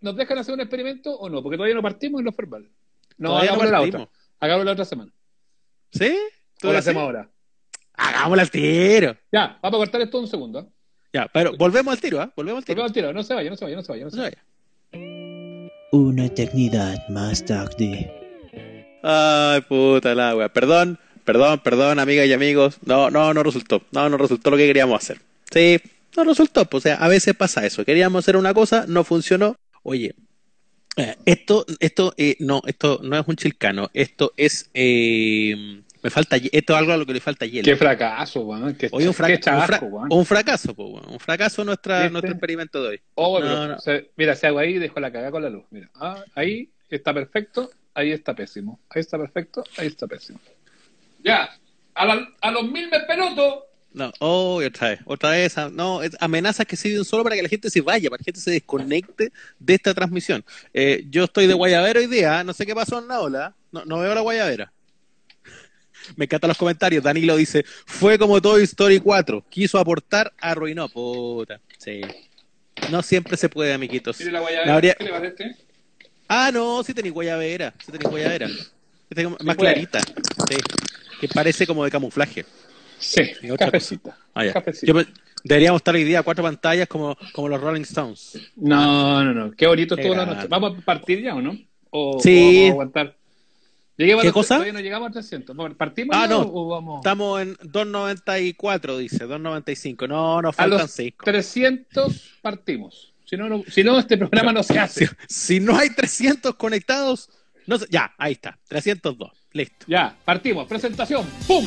¿nos dejan hacer un experimento o no? Porque todavía no partimos en los verbal. No, Todavía no hagámoslo la partimos. otra. Hagámoslo la otra semana. ¿Sí? ¿Tú O la hacemos ahora. Hagámosla al tiro. Ya, vamos a cortar esto un segundo. ¿eh? Ya, pero volvemos al tiro, ¿ah? Volvemos al tiro. Volvemos al tiro. No se vaya, no se vaya, no se vaya. No se No vaya. se vaya. Una eternidad más tarde. Ay, puta la wea. Perdón, perdón, perdón, amigas y amigos. No, no, no resultó. No, no resultó lo que queríamos hacer. Sí, no resultó. Pues, o sea, a veces pasa eso. Queríamos hacer una cosa, no funcionó. Oye, eh, esto, esto, eh, no, esto no es un chilcano. Esto es, eh, me falta, esto es algo a lo que le falta hielo. Qué fracaso, weón. Qué, Oye, un, qué fraca- un, chasco, fra- weón. un fracaso, po, weón. un fracaso nuestra, ¿Viste? nuestro experimento de hoy. Oh, No, pero no. se- mira, si hago ahí, dejo la cagada con la luz. Mira, ah, ahí está perfecto, ahí está pésimo. Ahí está perfecto, ahí está pésimo. Ya, a, la- a los mil me peloto. No, oh, otra vez, otra vez, ah, no, amenazas que sirven solo para que la gente se vaya, para que la gente se desconecte de esta transmisión. Eh, yo estoy de guayabera hoy día, no sé qué pasó en la ola, no, no veo la guayabera. Me encantan los comentarios, Danilo dice, fue como Toy Story 4, quiso aportar, arruinó, puta, sí. No siempre se puede, amiguitos. Mire la guayabera. habría- ¿Qué le parece este? Ah, no, sí tenéis guayabera, sí tenéis guayabera. Es más clarita, sí, que parece como de camuflaje. Sí, otra cafecita. Ah, ya. Cafecito. Yo pe- deberíamos estar hoy día a cuatro pantallas como, como los Rolling Stones. No, no, no. Qué bonito estuvo la noche. ¿Vamos a partir ya o no? O, Sí. o vamos a aguantar. ¿Qué a cosa? Todavía no llegamos a 300. Vamos, ¿Partimos Ah, ya no. o vamos? Estamos en 2.94, dice, 2.95. No, nos A faltan los 6. 300 partimos. Si no, no- si no, este programa no se hace. si no hay 300 conectados, no ya, ahí está, 302. Listo. Ya, partimos. Presentación. ¡Pum!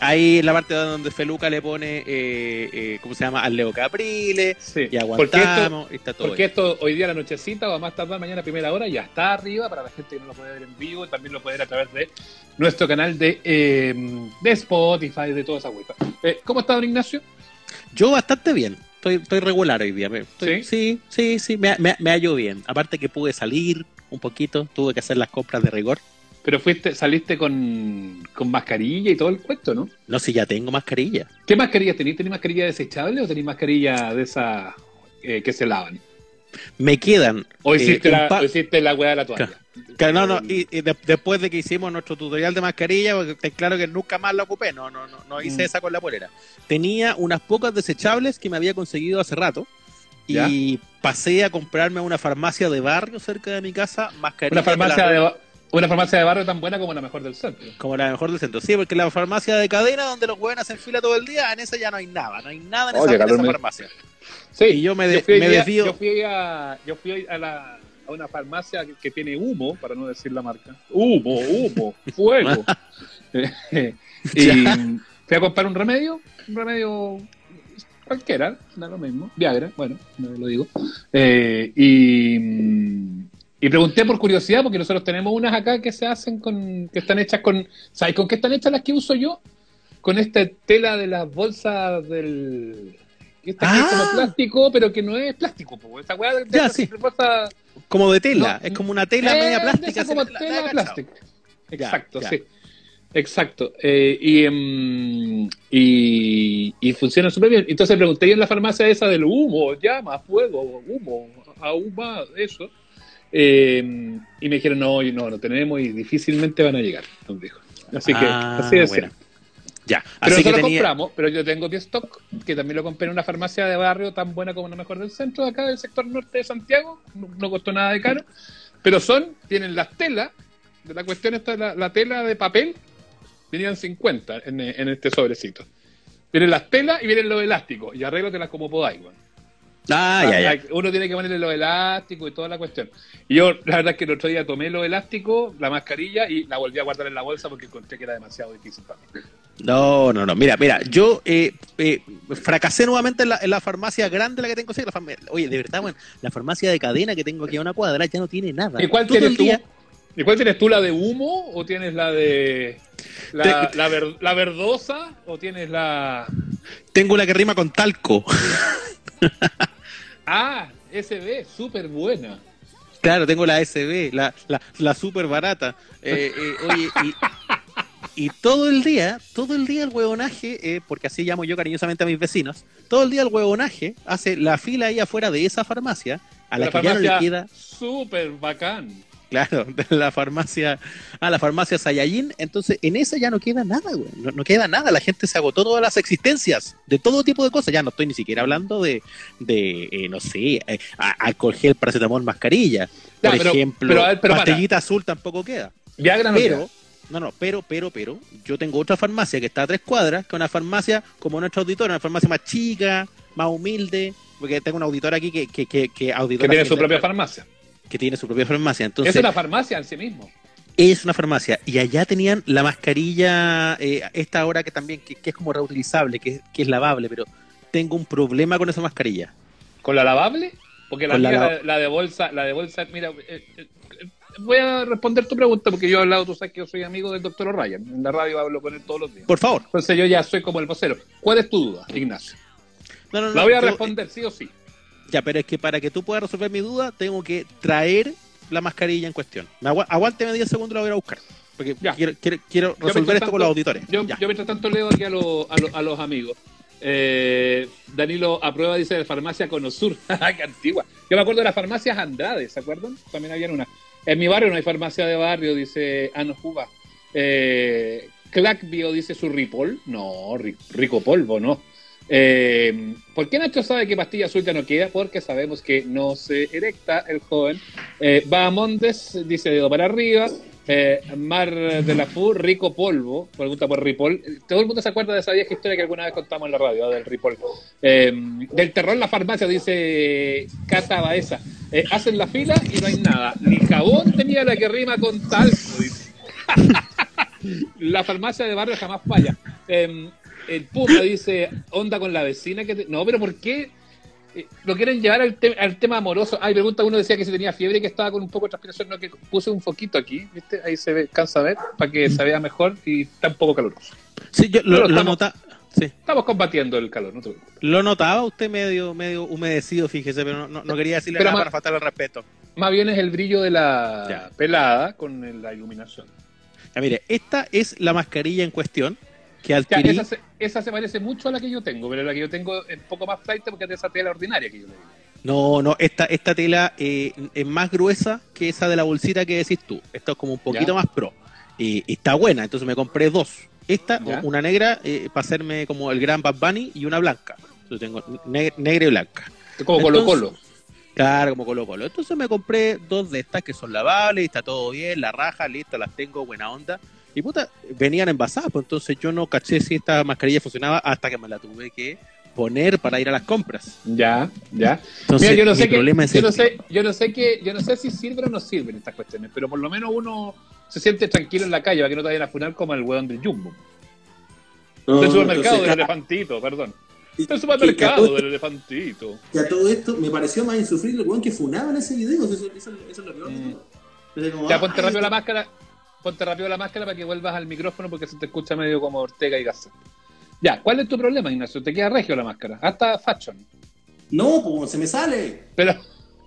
Ahí la parte donde Feluca le pone, eh, eh, ¿cómo se llama? Al Leo Caprile. Sí. Y Porque esto, aguantamos. y está todo porque esto hoy día a la nochecita o a más tardar mañana a primera hora ya está arriba para la gente que no lo puede ver en vivo y también lo puede ver a través de nuestro canal de, eh, de Spotify, de toda esa wifi. Eh, ¿Cómo está don Ignacio? Yo bastante bien. Estoy, estoy regular hoy día. sí, sí, sí, me, me, me hallo bien. Aparte que pude salir un poquito, tuve que hacer las compras de rigor. Pero fuiste, saliste con, con mascarilla y todo el cuento, ¿no? No, si ya tengo mascarilla. ¿Qué mascarilla tenéis? ¿Tenéis mascarilla desechable o tenéis mascarilla de esas eh, que se lavan? Me quedan. ¿O eh, hiciste, la, pa- o hiciste la weá de la toalla? que no, no, y, y de- después de que hicimos nuestro tutorial de mascarilla, porque claro que nunca más la ocupé, no, no, no, no hice Mm. esa con la polera. Tenía unas pocas desechables que me había conseguido hace rato ¿Ya? y pasé a comprarme a una farmacia de barrio cerca de mi casa mascarilla. Una farmacia la- de, ba- una farmacia de barrio tan buena como la mejor del centro. Como la mejor del centro. Sí, porque la farmacia de cadena donde los hueones hacen fila todo el día, en esa ya no hay nada, no hay nada en Oh, esa, en esa farmacia. Sí, Y yo me, de- fui me día- desvío. Yo fui a, yo fui a, la, a una farmacia que, que tiene humo, para no decir la marca. Humo, humo, fuego. Y fui a comprar un remedio, un remedio cualquiera, da lo mismo, Viagra, bueno, no lo digo. Eh, y, mm, y pregunté por curiosidad, porque nosotros tenemos unas acá que se hacen con, que están hechas con, ¿sabes con qué están hechas las que uso yo? Con esta tela de las bolsas del... que Esta que es como Ah. plástico, pero que no es plástico, po. esa weá de, de Ya, sí. Como de tela, No, es como una tela eh, media plástica. como tela plástica. Exacto, ya. sí. Exacto. Eh, y, y, y funciona súper bien. Entonces pregunté yo en la farmacia esa del humo, llama, fuego, humo, ahuma, eso. Eh, y me dijeron, no, no, no tenemos y difícilmente van a llegar, nos dijo. Así que, Ah, así es. bueno. Ya, Pero así que nosotros tenía... compramos, pero yo tengo que stock, que también lo compré en una farmacia de barrio tan buena como la mejor del centro, de acá del sector norte de Santiago, no, no costó nada de caro, pero son, tienen las telas, de la cuestión esta, la, la tela de papel, venían 50 en, en este sobrecito. Vienen las telas y vienen los elásticos, y arréglatelas como podáis, weón. Ah, ya, ya. Uno tiene que ponerle los elásticos y toda la cuestión. Y yo, la verdad es que el otro día tomé los elásticos, la mascarilla, y la volví a guardar en la bolsa porque encontré que era demasiado difícil para mí. No, no, no. Mira, mira, yo eh, eh, fracasé nuevamente en la, en la farmacia grande, la que tengo. la Oye, de verdad, bueno, la farmacia de cadena que tengo aquí a una cuadra ya no tiene nada. ¿Y cuál Todo tienes tú? día- ¿Y cuál tienes tú, la de humo o tienes la de la, la, ver- la verdosa o tienes la Tengo la que rima con talco. Ah, SB, súper buena. Claro, tengo la SB, la, la, la super barata. Eh, eh, oye, y, y todo el día, todo el día el huevonaje, eh, porque así llamo yo cariñosamente a mis vecinos, todo el día el huevonaje hace la fila ahí afuera de esa farmacia, a la, La que ya no le farmacia- queda, Súper bacán. Claro, de la farmacia, a la farmacia Sayayin, entonces en esa ya no queda nada, güey, no, no queda nada, la gente se agotó todas las existencias de todo tipo de cosas, ya no estoy ni siquiera hablando de, de eh, no sé, eh, alcohol gel, paracetamol, mascarilla, Ya, por pero- ejemplo, pero, ver, pero para. pastillita azul tampoco queda. Viagra no Pero, queda. no, no, pero, pero, pero, yo tengo otra farmacia que está a tres cuadras, que es una farmacia como nuestra auditora, una farmacia más chica, más humilde, porque tengo una auditora aquí que, que, que, que que auditora tiene que- su propia farmacia. Que tiene su propia farmacia. Entonces, es una farmacia en sí mismo. es una farmacia. Y allá tenían la mascarilla, eh, esta ahora que también, que, que es como reutilizable, que, que es lavable, pero tengo un problema con esa mascarilla. ¿Con la lavable? Porque la, de bolsa, la de bolsa, mira, eh, eh, voy a responder tu pregunta porque yo he hablado, tú sabes que yo soy amigo del doctor O'Ryan. En la radio hablo con él todos los días. Por favor. Entonces yo ya soy como el vocero. ¿Cuál es tu duda, Ignacio? No, no, no. La voy a yo- responder sí o sí. Ya, pero es que para que tú puedas resolver mi duda, tengo que traer la mascarilla en cuestión. Me agua- aguánteme 10 segundos, la voy a buscar. Porque Ya. quiero, quiero, quiero resolver esto con los auditores. Yo, yo mientras tanto leo aquí a, lo- a, lo- a los amigos. Eh, Danilo aprueba, dice, de farmacia Conosur. ¡Qué antigua! Yo me acuerdo de las farmacias Andrade, ¿se acuerdan? También habían una. En mi barrio no hay farmacia de barrio, dice Ano Juba. Eh, Clackbio dice su Ripol. No, ri- rico polvo, no. Eh, ¿Por qué Nacho sabe que pastilla azul ya no queda? Porque sabemos que no se erecta el joven. Eh, Bahamondes dice dedo para arriba. Eh, Mar de la Fu, rico polvo. Pregunta por Ripoll. Todo el mundo se acuerda de esa vieja historia que alguna vez contamos en la radio, ¿no? del Ripoll. Eh, del terror en la farmacia, dice Cata Baeza. Eh, hacen la fila y no hay nada. Ni jabón tenía la que rima con talco. dice. la farmacia de barrio jamás falla. Eh, el Puma dice, onda con la vecina que... te- No, pero ¿por qué eh, lo quieren llevar al, te- al tema amoroso? Ay, pregunta, uno decía que si tenía fiebre y que estaba con un poco de transpiración, no, que puse un foquito aquí, ¿viste? Ahí se ve, cansa ver, para que se vea mejor y está un poco caluroso. Sí, yo lo, lo estamos- nota- sí. Estamos combatiendo el calor, no te preocupes. Lo notaba usted medio, medio humedecido, fíjese, pero no, no- no quería decirle Pero nada ma- para faltarle respeto. Más bien es el brillo de la Ya. pelada con la iluminación. Ya, mire, esta es la mascarilla en cuestión que Ya, adquirí. esa, se, esa se parece mucho a la que yo tengo, pero la que yo tengo es un poco más flight porque es de esa tela ordinaria que yo le digo. No, no, esta, esta tela eh, es más gruesa que esa de la bolsita que decís tú. Esta es como un poquito Ya. más pro. Y y está buena, entonces me compré dos. Esta, Ya. una negra, eh, para hacerme como el gran Bad Bunny, y una blanca. Entonces tengo ne- negra y blanca. Como Colo Colo. Claro, como Colo Colo. Entonces me compré dos de estas que son lavables, está todo bien, la raja, lista, las tengo, buena onda. Y puta, venían envasadas, pues entonces yo no caché si esta mascarilla funcionaba hasta que me la tuve que poner para ir a las compras. Ya, ya. Entonces, Mira, yo no mi sé que, problema es yo no este. sé, yo no sé que, yo no sé si sirven o no sirven estas cuestiones, pero por lo menos uno se siente tranquilo en la calle para que no te vayan a funar como el weón del Jumbo. No, del supermercado entonces, del elefantito, perdón. Del supermercado del elefantito. que a todo esto me pareció más insufrible el weón que funaba en ese video. Eso, eso- eso es lo peor de Mm. como, Ya ah, ponte rápido la máscara, ponte rápido la máscara para que vuelvas al micrófono porque se te escucha medio como Ortega y Gasset. Ya, ¿cuál es tu problema, Ignacio? Te queda regio la máscara, hasta fashion. No, pues se me sale. Pero,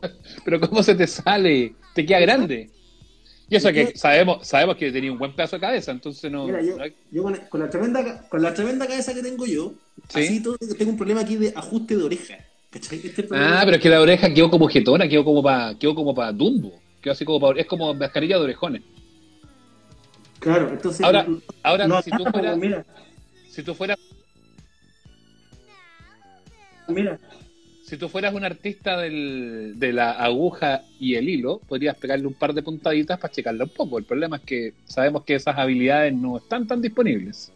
pero ¿cómo se te sale? Te queda grande. Y eso que sabemos, sabemos que tenía un buen pedazo de cabeza, entonces no. Mira, yo, no hay- yo con, con la tremenda, con la tremenda cabeza que tengo yo, Sí. así todo, tengo un problema aquí de ajuste de oreja. ¿Cachai? Este es problema. Ah, pero es que la oreja quedó como jetona, quedó como para quedó como para Dumbo. Quedó así como pa- es como mascarilla de orejones. Claro, entonces. Ahora- no- Ahora, no si tú fueras, mira, si tú fueras, mira. si tú fueras un artista del- de la aguja y el hilo, podrías pegarle un par de puntaditas para checarla un poco. El problema es que sabemos que esas habilidades no están tan disponibles.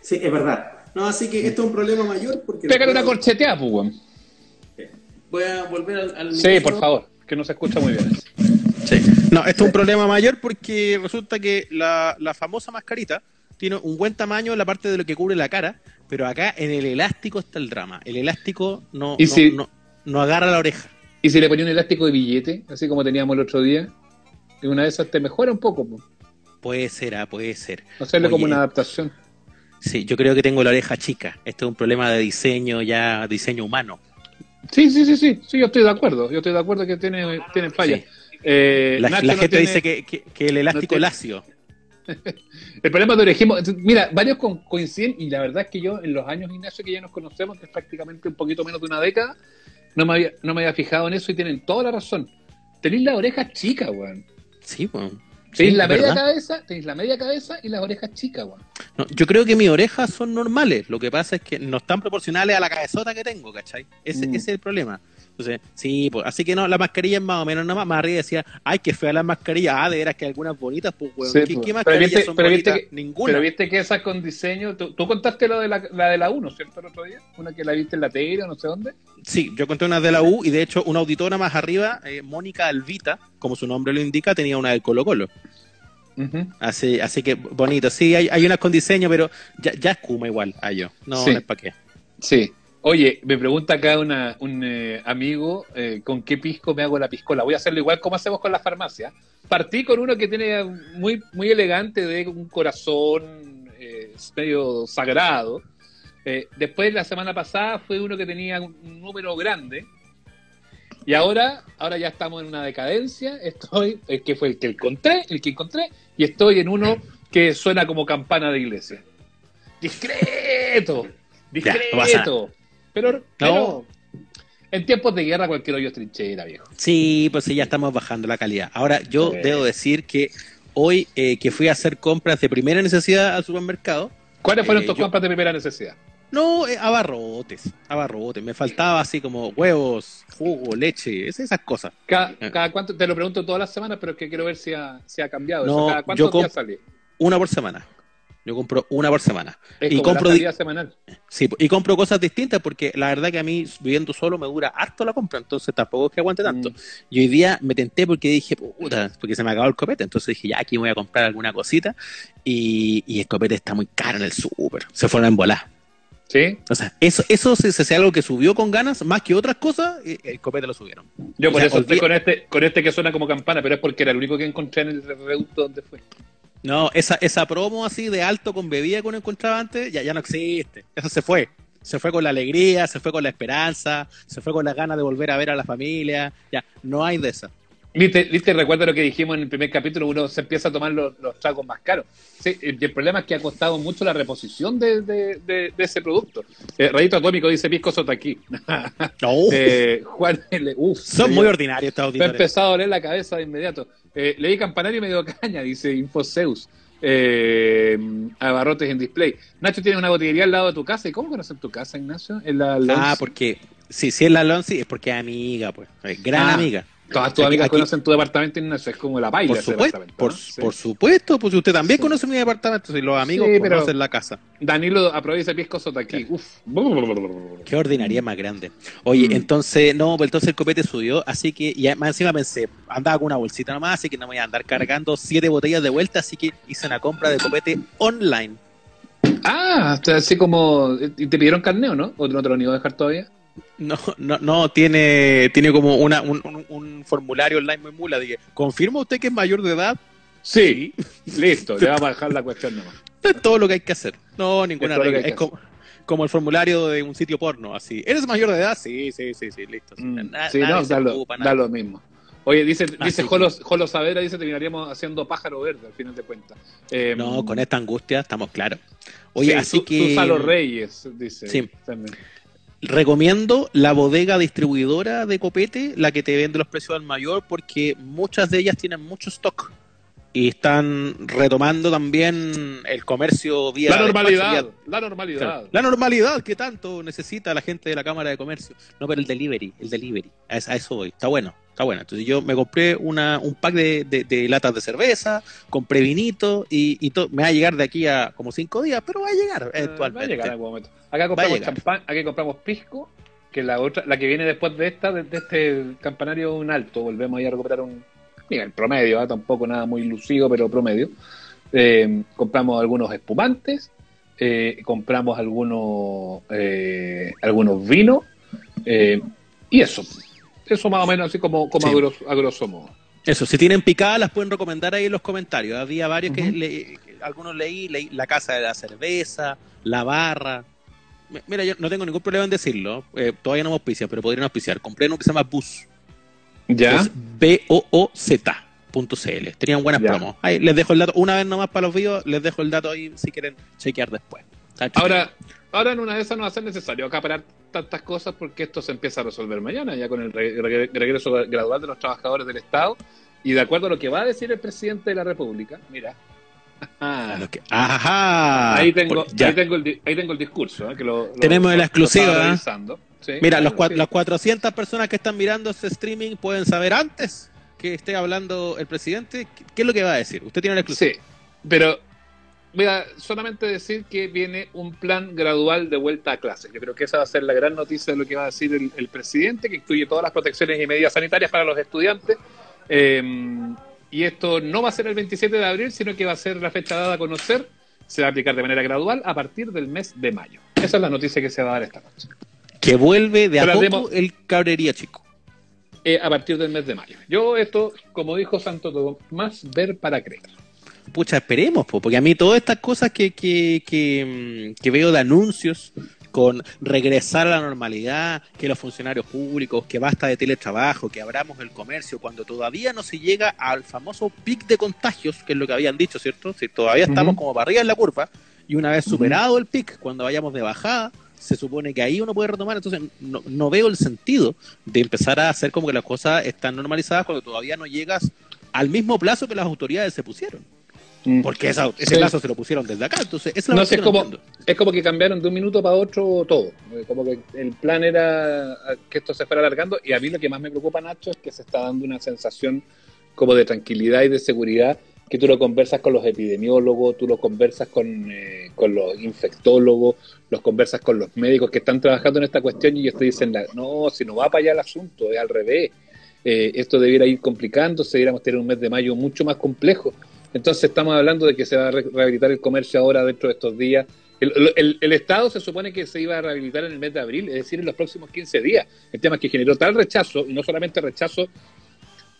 Sí, es verdad. No, así que esto es un problema mayor porque. Pégale una corchetea, pues. Voy a volver al. al Sí, por favor, que no se escucha muy bien. Sí. No, esto es un problema mayor porque resulta que la, la famosa mascarita tiene un buen tamaño en la parte de lo que cubre la cara, pero acá en el elástico está el drama. El elástico no, ¿Y no, si- no, no agarra la oreja. ¿Y si le ponía un elástico de billete, así como teníamos el otro día? Y una de esas te mejora un poco, po. Puede ser, ah, puede ser. hacerle como Oye, una adaptación. Sí, yo creo que tengo la oreja chica. Este es un problema de diseño, ya diseño humano. Sí, sí, sí, sí, sí, yo estoy de acuerdo. Yo estoy de acuerdo que tiene, tiene fallas. Sí. Eh, La, la no gente tiene- dice que, que- que el elástico tiene- lacio. El problema de orejismo, mira, varios co- coinciden y la verdad es que yo en los años, Ignacio, que ya nos conocemos, que es prácticamente un poquito menos de una década, no me había, no me había fijado en eso y tienen toda la razón. Tenéis las orejas chicas, weón. Sí, bueno. Tenéis Sí, la media verdad. cabeza, tenéis la media cabeza y las orejas chicas, weón. No, yo creo que mis orejas son normales. Lo que pasa es que no están proporcionales a la cabezota que tengo, ¿cachai? Ese, Mm. ese es el problema. Entonces, sí, pues, así que no, la mascarilla es más o menos nada más. Más arriba decía, ay, qué fea la mascarilla. Ah, de veras que algunas bonitas, pues, weón. Sí, ¿Qué, pues. qué mascarillas viste- son bonitas? que- Ninguna. Pero viste que esas con diseño, tú, tú contaste lo de la, la de la 1, ¿cierto? El otro día, una que la viste en la tele o no sé dónde. Sí, yo conté una de la U y de hecho una auditora más arriba, eh, Mónica Alvita, como su nombre lo indica, tenía una del Colo Colo. Así, así que bonito. Sí, hay, hay unas con diseño, pero ya, ya es Kuma igual a yo. No, Sí. no es para qué. Sí. Oye, me pregunta acá una, un eh, amigo eh, con qué pisco me hago la piscola. Voy a hacerlo igual como hacemos con la farmacia. Partí con uno que tiene muy, muy elegante de un corazón eh, medio sagrado. Después, la semana pasada, fue uno que tenía un, número grande. Y ahora, ahora ya estamos en una decadencia. Estoy, el que fue el que encontré, el que encontré, y estoy en uno que suena como campana de iglesia. Discreto, Ya, no pasa Pero, en tiempos de guerra cualquier hoyo es trinchera, viejo. Sí, pues sí, ya estamos bajando la calidad. Ahora, yo debo decir que hoy eh, que fui a hacer compras de primera necesidad al supermercado, ¿Cuáles fueron Eh, tus yo- compras de primera necesidad? no, eh, abarrotes, abarrotes. Me faltaba así como huevos, jugo, leche, es- esas cosas. Cada, Eh. cada cuánto, te lo pregunto todas las semanas, pero es que quiero ver si ha, si ha cambiado. No, eso. ¿Cada yo cuántos días sale? Una por semana. Yo compro una por semana. Es y como compro la semanal. Sí, y compro cosas distintas porque la verdad que a mí viviendo solo me dura harto la compra, entonces tampoco es que aguante tanto. Mm. Y hoy día me tenté porque dije, puta, porque se me acabó el copete, entonces dije, ya aquí voy a comprar alguna cosita y, y el copete está muy caro en el súper, se fueron a embolar. ¿Sí? O sea, eso, eso se, se hace algo que subió con ganas, más que otras cosas, el copete lo subieron. Yo O por sea, eso estoy con este, con este que suena como campana, pero es porque era el único que encontré en el reducto donde fue. No, esa, esa promo así de alto con bebida que uno encontraba antes, ya, ya no existe. Eso se fue. Se fue con la alegría, se fue con la esperanza, se fue con las ganas de volver a ver a la familia. Ya, no hay de esa. ¿Viste, ¿Viste? Recuerda lo que dijimos en el primer capítulo, uno se empieza a tomar los, los tragos más caros. Sí, y el problema es que ha costado mucho la reposición de, de- de- de ese producto. Eh, Rayito Atómico dice Pisco Sotaquí. No, Eh, Juan L. Uf, son muy ordinarios estos Me ha auditores. empezado a doler la cabeza de inmediato. Eh, leí Campanario y me dio caña, dice Infoseus. Eh, abarrotes en display. Nacho tiene una botillería al lado de tu casa. ¿Y cómo conoces tu casa, Ignacio? En la Ah, porque sí, si es la Lonzi es porque es amiga, pues. Es gran Ah, amiga. Todas tus Aquí- amigas aquí- conocen tu departamento, Ignacio. Es como la paila Por ese supuesto, por, ¿no? Sí. por supuesto, pues usted también Sí. conoce mi departamento, si los amigos Sí, pero- conocen la casa. Danilo aprovecha Pisco Sotaquí. Uf. Qué ordinaria más grande. Oye, Mm. entonces, no, pues entonces el copete subió, así que, y más encima pensé, andaba con una bolsita nomás, así que no me voy a andar cargando siete botellas de vuelta, así que hice una compra de copete online. Ah, así como. ¿Y te pidieron carneo, no? ¿O no te lo han ido a dejar todavía? No, no, no, tiene, tiene como una, un, un- un formulario online muy mula. Dije, ¿confirma usted que es mayor de edad? Sí. Listo, le vamos a dejar la cuestión nomás. Es todo lo que hay que hacer. No, ninguna Es regla. Es como, como el formulario de un sitio porno, así. ¿Eres mayor de edad? Sí, sí, sí, sí, listo. Mm, Na- sí, no, da lo, da mismo. Oye, dice, dice Así que- Jolo, Jolo Saavedra, dice, terminaríamos haciendo pájaro verde al final de cuentas. Eh, No, con esta angustia estamos claros. Oye, sí, así Su- que Susalo Reyes, dice. Sí. también. Recomiendo la bodega distribuidora de copete, la que te vende los precios al mayor, porque muchas de ellas tienen mucho stock y están retomando también el comercio vía La despacho, normalidad, vía- la normalidad. La normalidad que tanto necesita la gente de la Cámara de Comercio. No, pero el delivery, el delivery. A, es- a eso voy. Está bueno, está bueno. Entonces yo me compré una, un pack de, de- de latas de cerveza, compré vinito y, y to- me va a llegar de aquí a como cinco días, pero va a llegar eventualmente. va a llegar en algún momento. Acá compramos champán, aquí compramos pisco, que la otra, la que viene después de esta, de, de este campanario un alto, volvemos ahí a recuperar un nivel promedio, ¿ah? tampoco nada muy lucido, pero promedio. Eh, compramos algunos espumantes, eh, compramos algunos eh, algunos vinos, eh, y eso. Eso más o menos así como, como Sí. a, grosso, a grosso modo. Eso, si tienen picadas las pueden recomendar ahí en los comentarios. Había varios que, le- que algunos leí, leí La Casa de la Cerveza, La Barra. Mira, yo no tengo ningún problema en decirlo. eh, todavía no me auspician, pero podrían auspiciar. Compré uno que se llama Bus. Ya. B-O-O-Z.cl. Tenían buenas Ya. promos. Ahí les dejo el dato. Una vez nomás para los vivos, les dejo el dato ahí si quieren chequear después. Ahora, ahora en una de esas no va a ser necesario acaparar tantas cosas porque esto se empieza a resolver mañana, ya con el re- re- regreso gradual de los trabajadores del Estado. Y de acuerdo a lo que va a decir el presidente de la República, mira. A los que- Ajá. ahí, tengo, Por- ya. ahí, tengo el, di- ahí tengo el discurso. ¿eh? Que lo, lo- Tenemos lo- la exclusiva, ¿eh? Sí, Mira, los sí. las 400 personas que están mirando este streaming pueden saber antes que esté hablando el presidente qué, qué es lo que va a decir. Usted tiene la exclusiva. Sí, pero voy a solamente decir que viene un plan gradual de vuelta a clases. Yo creo que esa va a ser la gran noticia de lo que va a decir el, el presidente, que incluye todas las protecciones y medidas sanitarias para los estudiantes. Eh, y esto no va a ser el 27 de abril, sino que va a ser la fecha dada a conocer. Se va a aplicar de manera gradual a partir del mes de mayo. Esa es la noticia que se va a dar esta noche. Que vuelve de a Pero poco demo- el cabrería chico. Eh, a partir del mes de mayo. Yo esto, como dijo Santo Tomás, ver para creer. Pucha, esperemos, po, porque a mí todas estas cosas que, que, que, mm, que veo de anuncios con regresar a la normalidad, que los funcionarios públicos, que basta de teletrabajo, que abramos el comercio, cuando todavía no se llega al famoso pic de contagios, que es lo que habían dicho, ¿cierto? Si todavía estamos como para arriba en la curva, y una vez superado el pic, cuando vayamos de bajada, se supone que ahí uno puede retomar, entonces no, no veo el sentido de empezar a hacer como que las cosas están normalizadas cuando todavía no llegas al mismo plazo que las autoridades se pusieron. Porque esa- ese Sí. plazo se lo pusieron desde acá, entonces es la No es no como, es como que cambiaron de un minuto para otro todo. Eh, Como que el plan era que esto se fuera alargando y a mí lo que más me preocupa, Nacho, es que se está dando una sensación como de tranquilidad y de seguridad que tú lo conversas con los epidemiólogos, tú lo conversas con, eh, con los infectólogos, los conversas con los médicos que están trabajando en esta cuestión y ellos te dicen, no, si no va para allá el asunto, es al revés. Eh, esto debiera ir complicándose, debiéramos tener un mes de mayo mucho más complejo. Entonces estamos hablando de que se va a re- rehabilitar el comercio ahora dentro de estos días. El, el- el Estado se supone que se iba a rehabilitar en el mes de abril, es decir, en los próximos 15 días. El tema es que generó tal rechazo, y no solamente rechazo.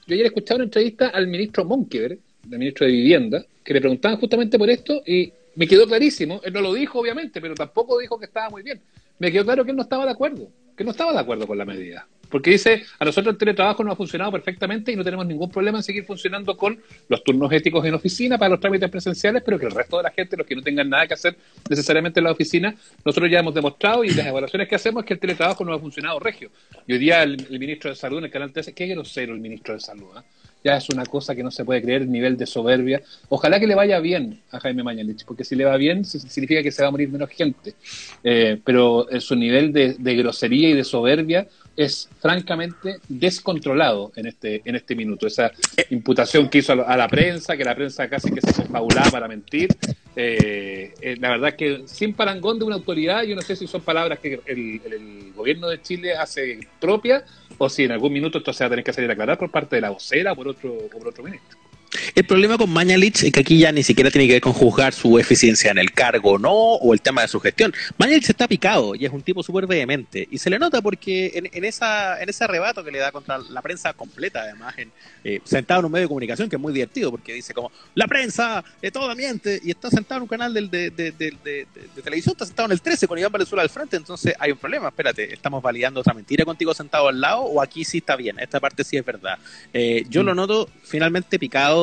Yo ayer escuchaba una entrevista al ministro Monkever, el ministro de Vivienda, que le preguntaban justamente por esto y me quedó clarísimo. Él no lo dijo, obviamente, pero tampoco dijo que estaba muy bien. Me quedó claro que él no estaba de acuerdo, que no estaba de acuerdo con la medida. Porque dice, a nosotros el teletrabajo nos ha funcionado perfectamente y no tenemos ningún problema en seguir funcionando con los turnos éticos en oficina para los trámites presenciales, pero que el resto de la gente, los que no tengan nada que hacer necesariamente en la oficina, nosotros ya hemos demostrado y las evaluaciones que hacemos es que el teletrabajo no ha funcionado regio. Y hoy día el, ministro de Salud en el canal 13, qué grosero el ministro de Salud, ¿ah? Ya es una cosa que no se puede creer, el nivel de soberbia. Ojalá que le vaya bien a Jaime Mañalich, porque si le va bien si- significa que se va a morir menos gente. Eh, pero eh, su nivel de, grosería y de soberbia es francamente descontrolado en este en este minuto. Esa imputación que hizo a la, prensa, que la prensa casi que se confabulaba para mentir. eh, la verdad que sin parangón de una autoridad, yo no sé si son palabras que el, el gobierno de Chile hace propia o si en algún minuto esto se va a tener que salir a aclarar por parte de la vocera o por otro, por otro ministro. El problema con Mañalich es que aquí ya ni siquiera tiene que ver con juzgar su eficiencia en el cargo o no, o el tema de su gestión. Mañalich está picado y es un tipo súper vehemente. Y se le nota porque en, en esa, en ese arrebato que le da contra la prensa completa, además, en, eh, sentado en un medio de comunicación que es muy divertido porque dice como, la prensa, eh, toda miente, y está sentado en un canal del- de, de- televisión, está sentado en el 13 con Iván Valenzuela al frente, entonces hay un problema, espérate, ¿estamos validando otra mentira contigo sentado al lado o aquí sí está bien? Esta parte sí es verdad. Eh, yo lo noto finalmente picado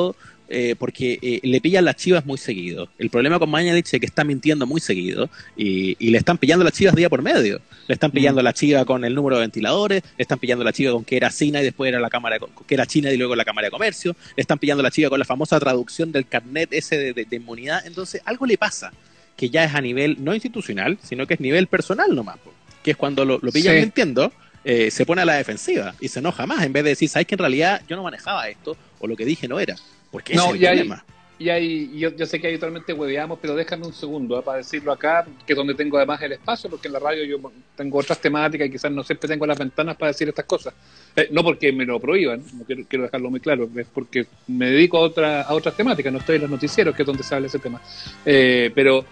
eh, porque eh, le pillan las chivas muy seguido. El problema con Mañalich es que está mintiendo muy seguido y, y le están pillando las chivas día por medio. Le están pillando la chiva con el número de ventiladores, le están pillando la chiva con que era China y después era la cámara de- que era China y luego la cámara de comercio, le están pillando la chiva con la famosa traducción del carnet ese de, de- de inmunidad. Entonces algo le pasa que ya es a nivel no institucional, sino que es nivel personal nomás, que es cuando lo, lo pillan Sí. mintiendo, eh, se pone a la defensiva y se enoja más en vez de decir, ¿sabes que en realidad yo no manejaba esto o lo que dije no era? Porque ese No, es el problema. Y y yo, yo sé que habitualmente hueveamos, pero déjame un segundo ah, para decirlo acá, que es donde tengo además el espacio, porque en la radio yo tengo otras temáticas y quizás no siempre tengo las ventanas para decir estas cosas. Eh, no porque me lo prohíban, no quiero, quiero dejarlo muy claro, es porque me dedico a, otra, a otras temáticas, no estoy en los noticieros, que es donde se habla ese tema. Eh, pero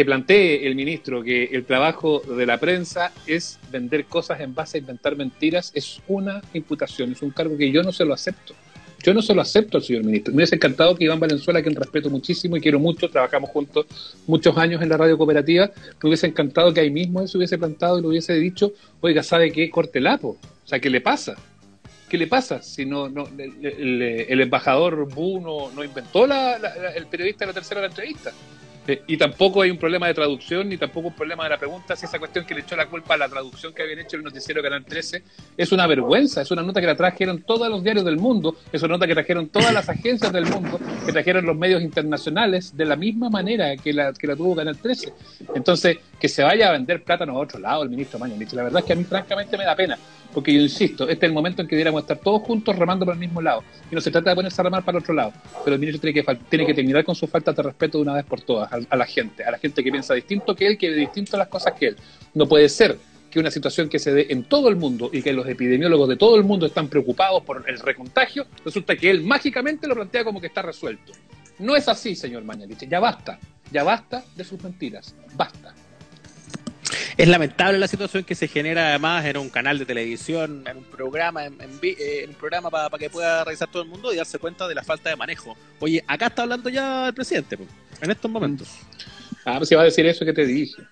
que plantee el ministro que el trabajo de la prensa es vender cosas en base a inventar mentiras, es una imputación, es un cargo que yo no se lo acepto. Yo no se lo acepto al señor ministro. Me hubiese encantado que Iván Valenzuela, que respeto muchísimo y quiero mucho, trabajamos juntos muchos años en la radio cooperativa, me hubiese encantado que ahí mismo él se hubiese plantado y le hubiese dicho, oiga, ¿sabe qué? Corte el apo. O sea, ¿qué le pasa? ¿Qué le pasa? Si no, no el, el- embajador Bu no, inventó la- el periodista de la tercera la entrevista. Eh, y tampoco hay un problema de traducción, ni tampoco un problema de la pregunta, si esa cuestión que le echó la culpa a la traducción que habían hecho el noticiero Canal 13 es una vergüenza, es una nota que la trajeron todos los diarios del mundo, es una nota que trajeron todas las agencias del mundo, que trajeron los medios internacionales de la misma manera que la, que la tuvo Canal 13. Entonces, que se vaya a vender plátanos a otro lado el ministro Mañalich, la verdad es que a mí francamente me da pena, porque yo insisto, este es el momento en que debiéramos estar todos juntos remando para el mismo lado, y no se trata de ponerse a remar para el otro lado, pero el ministro tiene que, terminar con su falta de respeto de una vez por todas a, la gente, a la gente que piensa distinto que él, que ve distinto las cosas que él. No puede ser que una situación que se dé en todo el mundo y que los epidemiólogos de todo el mundo están preocupados por el recontagio, resulta que él mágicamente lo plantea como que está resuelto. No es así, señor Mañalich, ya basta, ya basta de sus mentiras, basta. Es lamentable la situación que se genera además en un canal de televisión, en un programa, en, en eh, en un programa para que pueda revisar todo el mundo y darse cuenta de la falta de manejo. Oye, acá está hablando ya el presidente, en estos momentos. Ah, pues si va a decir eso que te dije.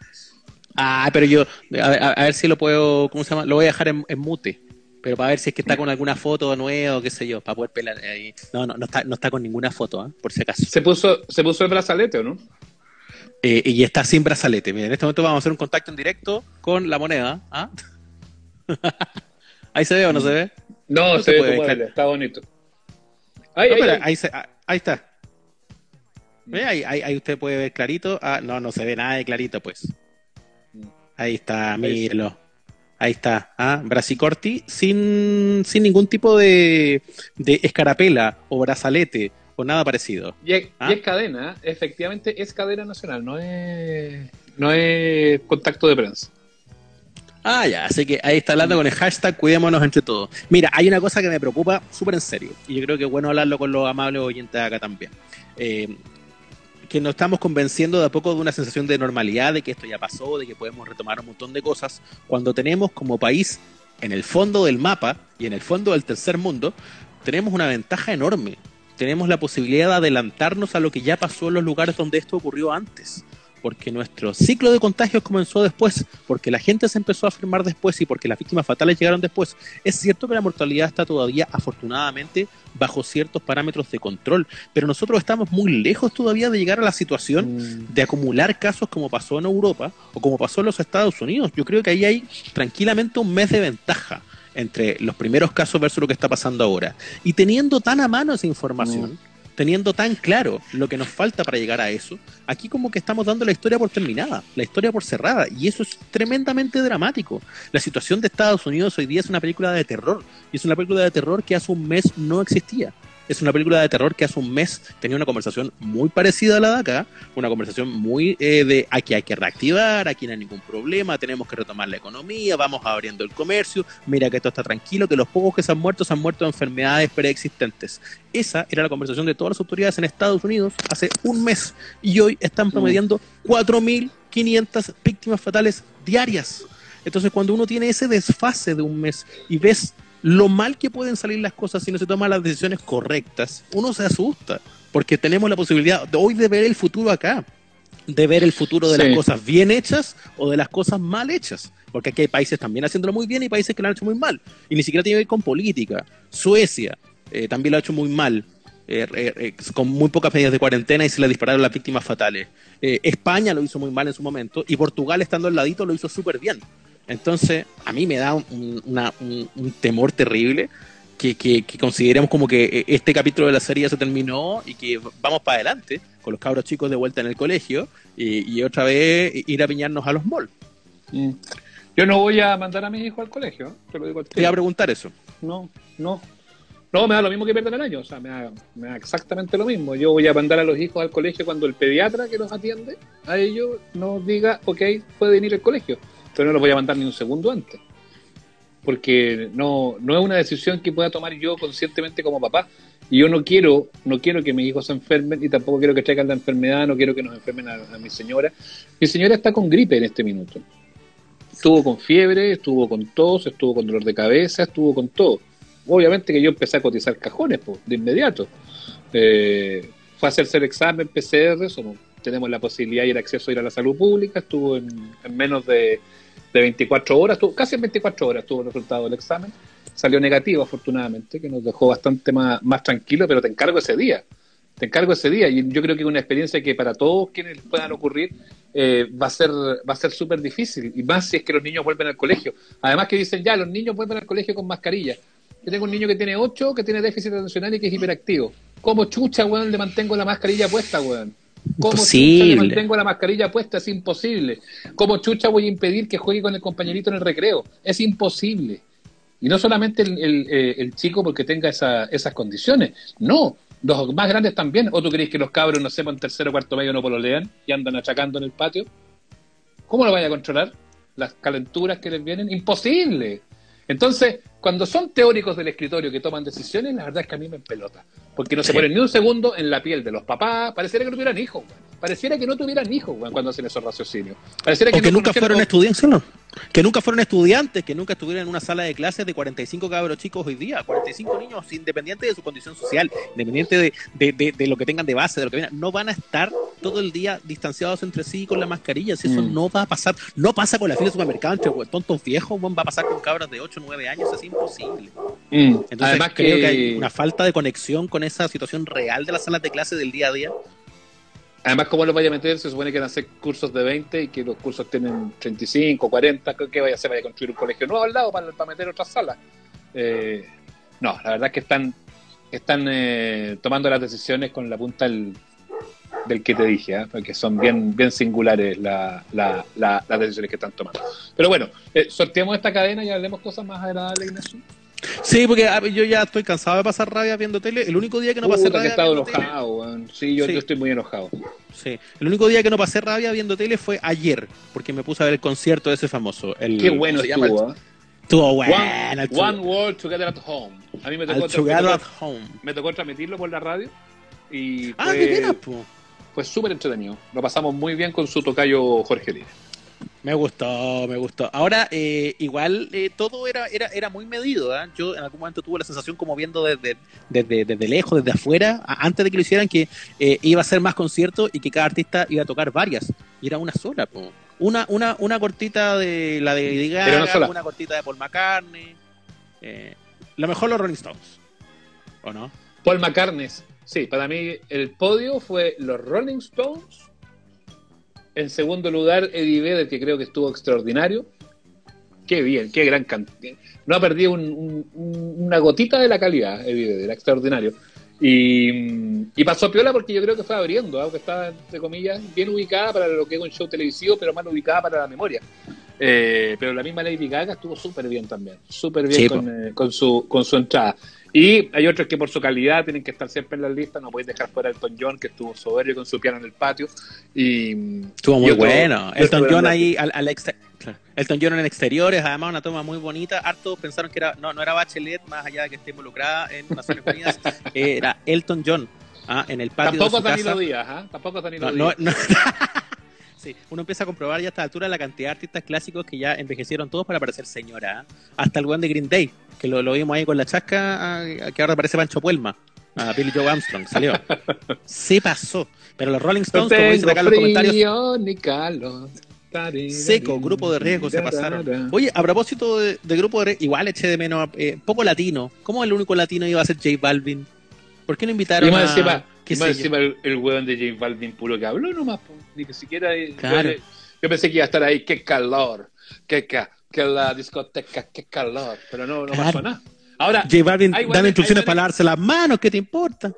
Ah, pero yo, a, ver si lo puedo, ¿cómo se llama? Lo voy a dejar en, en mute. Pero para ver si es que está con alguna foto nueva o qué sé yo, para poder pelar ahí. No, no, no está, no está con ninguna foto, ¿ah? por si acaso. Se puso, se puso el brazalete, ¿o no? Eh, y está sin brazalete. Mira, en este momento vamos a hacer un contacto en directo con la moneda. ¿ah? ¿Ahí se ve o no se ve? No, No se se ve como está bonito. Ahí, No, ahí, pero ahí. ahí, se- ah, ahí está. Ahí, usted puede ver clarito. Ah, no, no se ve nada de clarito, pues. Ahí está, míralo. Ahí está. Ah, Brasicorti sin, sin ningún tipo de, de escarapela o brazalete o nada parecido. Y es, ¿Ah? y es cadena, efectivamente es cadena nacional, no es, no es contacto de prensa. Ah, ya, así que ahí está hablando con el hashtag Cuidémonos entre todos. Mira, hay una cosa que me preocupa súper en serio, y yo creo que es bueno hablarlo con los amables oyentes acá también. Eh, que nos estamos convenciendo de a poco de una sensación de normalidad, de que esto ya pasó, de que podemos retomar un montón de cosas, cuando tenemos como país, en el fondo del mapa y en el fondo del tercer mundo, tenemos una ventaja enorme. Tenemos la posibilidad de adelantarnos a lo que ya pasó en los lugares donde esto ocurrió antes porque nuestro ciclo de contagios comenzó después, porque la gente se empezó a enfermar después y porque las víctimas fatales llegaron después. Es cierto que la mortalidad está todavía, afortunadamente, bajo ciertos parámetros de control, pero nosotros estamos muy lejos todavía de llegar a la situación de acumular casos como pasó en Europa o como pasó en los Estados Unidos. Yo creo que ahí hay tranquilamente un mes de ventaja entre los primeros casos versus lo que está pasando ahora. Y teniendo tan a mano esa información, teniendo tan claro lo que nos falta para llegar a eso, aquí como que estamos dando la historia por terminada, la historia por cerrada, y eso es tremendamente dramático. La situación de Estados Unidos hoy día es una película de terror, y es una película de terror que hace un mes no existía. Es una película de terror que hace un mes tenía una conversación muy parecida a la de acá, una conversación muy eh, de aquí hay que reactivar, aquí no hay ningún problema, tenemos que retomar la economía, vamos abriendo el comercio, mira que todo está tranquilo, que los pocos que se han muerto se han muerto de enfermedades preexistentes. Esa era la conversación de todas las autoridades en Estados Unidos hace un mes y hoy están promediando 4.500 víctimas fatales diarias. Entonces cuando uno tiene ese desfase de un mes y ves lo mal que pueden salir las cosas si no se toman las decisiones correctas, uno se asusta, porque tenemos la posibilidad de hoy de ver el futuro acá, de ver el futuro de Sí. las cosas bien hechas o de las cosas mal hechas, porque aquí hay países también haciéndolo muy bien y países que lo han hecho muy mal, y ni siquiera tiene que ver con política. Suecia eh, también lo ha hecho muy mal. eh, eh, eh, con muy pocas medidas de cuarentena y se le dispararon las víctimas fatales. Eh, España lo hizo muy mal en su momento y Portugal estando al ladito lo hizo súper bien. Entonces, a mí me da un, una- un- un temor terrible que, que- que consideremos como que eh, este capítulo de la serie ya se terminó y que vamos para adelante con los cabros chicos de vuelta en el colegio y, y otra vez ir a piñarnos a los malls. Mm. Yo no voy a mandar a mis hijos al colegio, ¿eh? te lo digo Te iba a preguntar eso. No, no. No, me da lo mismo que pierden el año, o sea, me da, me da exactamente lo mismo. Yo voy a mandar a los hijos al colegio cuando el pediatra que los atiende a ellos nos diga, ok, pueden ir al colegio, pero no los voy a mandar ni un segundo antes. Porque no, no es una decisión que pueda tomar yo conscientemente como papá. Y yo no quiero, no quiero que mis hijos se enfermen y tampoco quiero que traigan la enfermedad, no quiero que nos enfermen a, a mi señora. Mi señora está con gripe en este minuto. Estuvo con fiebre, estuvo con tos, estuvo con dolor de cabeza, estuvo con todo obviamente que yo empecé a cotizar cajones, pues, de inmediato. Eh, fue a hacerse el examen PCR, tenemos la posibilidad y el acceso a ir a la salud pública, estuvo en menos de, de 24 horas, estuvo, casi en 24 horas tuvo el resultado del examen, salió negativo afortunadamente, que nos dejó bastante más, más tranquilo, pero te encargo ese día, te encargo ese día, y yo creo que es una experiencia que para todos quienes puedan ocurrir eh, va a ser va a ser súper difícil, y más si es que los niños vuelven al colegio. Además que dicen, ya, los niños vuelven al colegio con mascarilla. Yo tengo un niño que tiene 8, que tiene déficit atencional y que es hiperactivo. ¿Cómo chucha, weón, le mantengo la mascarilla puesta, weón? ¿Cómo chucha le Imposible. mantengo la mascarilla puesta? Es imposible. ¿Cómo chucha voy a impedir que juegue con el compañerito en el recreo? Es imposible. Y no solamente el, el, eh, el chico porque tenga esa- esas condiciones, no, los más grandes también. ¿O tú crees que los cabros, no sepan tercero o cuarto medio no pololean y andan achacando en el patio? ¿Cómo lo vaya a controlar? Las calenturas que les vienen, imposible. Entonces, cuando son teóricos del escritorio que toman decisiones, la verdad es que a mí me empelota. Porque no se ponen ni un segundo en la piel de los papás. Pareciera que no tuvieran hijos. Pareciera que no tuvieran hijos, cuando hacen esos raciocinios. Pareciera O que nunca fueron estudiantes, ¿no? Que nunca fueron estudiantes, que nunca estuvieron en una sala de clases de 45 cabros chicos hoy día, 45 niños independientes de su condición social, independiente de, de, de- de lo que tengan de base, de lo que vengan, no van a estar todo el día distanciados entre sí con la mascarilla, si eso Mm. no va a pasar, no pasa con la fila de supermercado entre tontos viejos, va a pasar con cabros de 8 o 9 años, es imposible. Mm. Entonces Además creo que... que, hay una falta de conexión con esa situación real de las salas de clase del día a día. Además cómo los vaya a meter, se supone que van a hacer cursos de 20 y que los cursos tienen 35, 40, ¿qué- ¿qué vaya a hacer? ¿Vaya a construir un colegio nuevo al lado para, meter otras salas? Eh, no, la verdad es que están, están eh, tomando las decisiones con la punta del, del que te dije, ¿ah? porque son bien, bien singulares la- la- la- las decisiones que están tomando. Pero bueno, eh, sorteemos esta cadena y hablemos cosas más agradables, Ignacio. Sí, porque a ver, yo ya estoy cansado de pasar rabia viendo tele. El único día que no pasé Puta, que rabia he estado viendo tele- enojado. Sí, yo, Sí. yo estoy muy enojado. Sí. El único día que no pasé rabia viendo tele fue ayer, porque me puse a ver el concierto de ese famoso. El, Qué bueno ¿cómo se llama? estuvo, ¿ah? Estuvo bueno. One, World Together at Home. A mí me tocó, Together me at tocó- Home. me tocó transmitirlo por la radio y Ah, fue, de veras, po. fue súper entretenido. Lo pasamos muy bien con su tocayo Jorge Lira. Me gustó, me gustó. Ahora, eh, igual eh, todo era, era, era muy medido. ¿ah? Yo en algún momento tuve la sensación como viendo desde, desde, desde lejos, desde afuera, a- antes de que lo hicieran, que eh, iba a ser más conciertos y que cada artista iba a tocar varias. Y era una sola. po. Una, una, una cortita de la de Lady una una cortita de Paul McCartney. Eh, lo mejor los Rolling Stones. ¿O no? Paul McCartney. Sí, para mí el podio fue los Rolling Stones. En segundo lugar, Eddie Vedder, que creo que estuvo extraordinario. Qué bien, qué gran cantidad. No ha perdido un- un- un- una gotita de la calidad, Eddie Vedder, extraordinario. Y, y pasó piola porque yo creo que fue abriendo, aunque estaba, entre comillas, bien ubicada para lo que es un show televisivo, pero mal ubicada para la memoria. Eh, pero la misma Lady Gaga estuvo súper bien también, súper bien Sí, con, eh, con su, con su entrada. Y hay otros que por su calidad tienen que estar siempre en la lista, no podéis dejar fuera a Elton John, que estuvo soberbio con su piano en el patio. Y, Estuvo muy y bueno. otro Elton John ahí al, al exter-. Elton John en exteriores, además una toma muy bonita. Hartos pensaron que era no, no era Bachelet, más allá de que esté involucrada en Naciones Unidas, era Elton John ah, en el patio Tampoco de su Danilo casa. Díaz, ¿ah? Tampoco Danilo No, no, Díaz. no. Sí, uno empieza a comprobar ya a esta altura la cantidad de artistas clásicos que ya envejecieron todos para parecer señora. ¿ah? Hasta el weón de Green Day, que lo, lo vimos ahí con la chasca, ah, que ahora parece Pancho Puelma. A Billy Joe Armstrong salió. Se pasó. Pero los Rolling Stones, como dicen acá en los comentarios, seco, grupo de riesgo se pasaron. Oye, a propósito de, de grupo de riesgo, igual eché de menos, eh, poco latino. ¿Cómo el único latino iba a ser J Balvin? ¿Por qué no invitaron Y más a... encima, qué más encima el, el weón de James Baldwin puro que habló nomás, ni que siquiera. yo- Claro. Yo, pensé que iba a estar ahí, qué calor, qué, ca- que la discoteca, qué calor, pero no, no Claro. pasó nada. Ahora, J Balvin dando buenas- instrucciones para lavarse las manos, ¿qué te importa?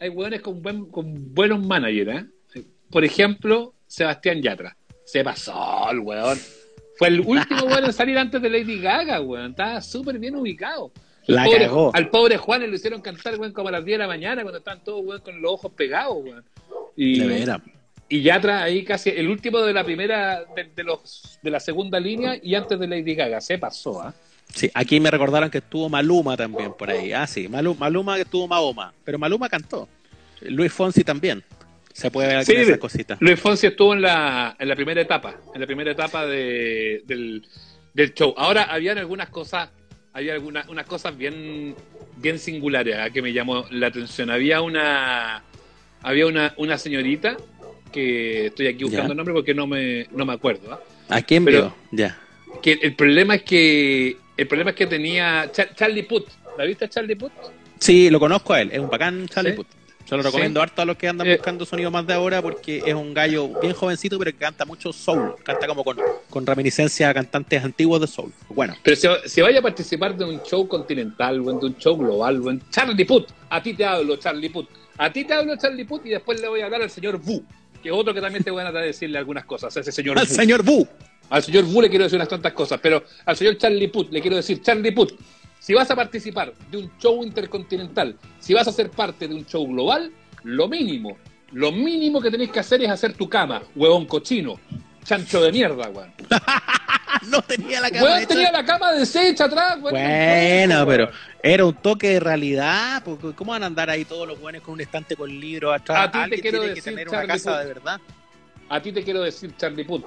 hay weones con, buen, con buenos managers, ¿eh? Por ejemplo, Sebastián Yatra. Se pasó el weón. Fue el último weón en salir antes de Lady Gaga, weón. Estaba súper bien ubicado. La pobre- cagó. Al pobre Juan le hicieron cantar, weón, como a las 10 de la mañana, cuando estaban todos, weón, con los ojos pegados, weón. Y, De veras. y Yatra ahí casi, el último de la primera, de, de los de la segunda línea y antes de Lady Gaga. Se pasó, ¿ah? Sí, aquí me recordaron que estuvo Maluma también por ahí. Ah, sí, Maluma, Maluma estuvo Mahoma. Pero Maluma cantó. Luis Fonsi también. Se puede ver aquí Sí, esas cositas. Luis Fonsi estuvo en la, en la primera etapa, en la primera etapa de, del, del show. Ahora, habían algunas cosas, había algunas unas cosas bien, bien singulares ¿ah? que me llamó la atención. Había una, había una, una señorita que estoy aquí buscando Ya. el nombre porque no me, no me acuerdo. ¿ah? ¿A quién Pero-? Ya. Que el problema es que el problema es que tenía Cha- Charlie Puth. ¿La viste a Charlie Puth? Sí, lo conozco a él. Es un bacán Charlie ¿Sí? Puth. Se lo Sí. recomiendo harto a los que andan Eh. buscando sonido más de ahora porque es un gallo bien jovencito, pero que canta mucho soul. Canta como con, con reminiscencia a cantantes antiguos de soul. Bueno, Pero si, si vaya a participar de un show continental, o de un show global, o en Charlie Puth, a ti te hablo, Charlie Puth. A ti te hablo, Charlie Puth, y después le voy a hablar al señor Wu, que es otro que también te van a decirle algunas cosas, a ese señor al señor Bu. Al señor Wu le quiero decir unas tantas cosas, pero al señor Charlie Puth le quiero decir, Charlie Puth, si vas a participar de un show intercontinental, si vas a ser parte de un show global, lo mínimo, lo mínimo que tenés que hacer es hacer tu cama, huevón cochino, chancho de mierda, weón. No tenía la cara Weón hecha. tenía la cama deshecha atrás, weón. Bueno, No, pero era un toque de realidad. porque ¿Cómo van a andar ahí todos los buenos con un estante con libros atrás? A ti te quiero tiene que decir, tener una casa de verdad. A ti te quiero decir, Charlie Puth,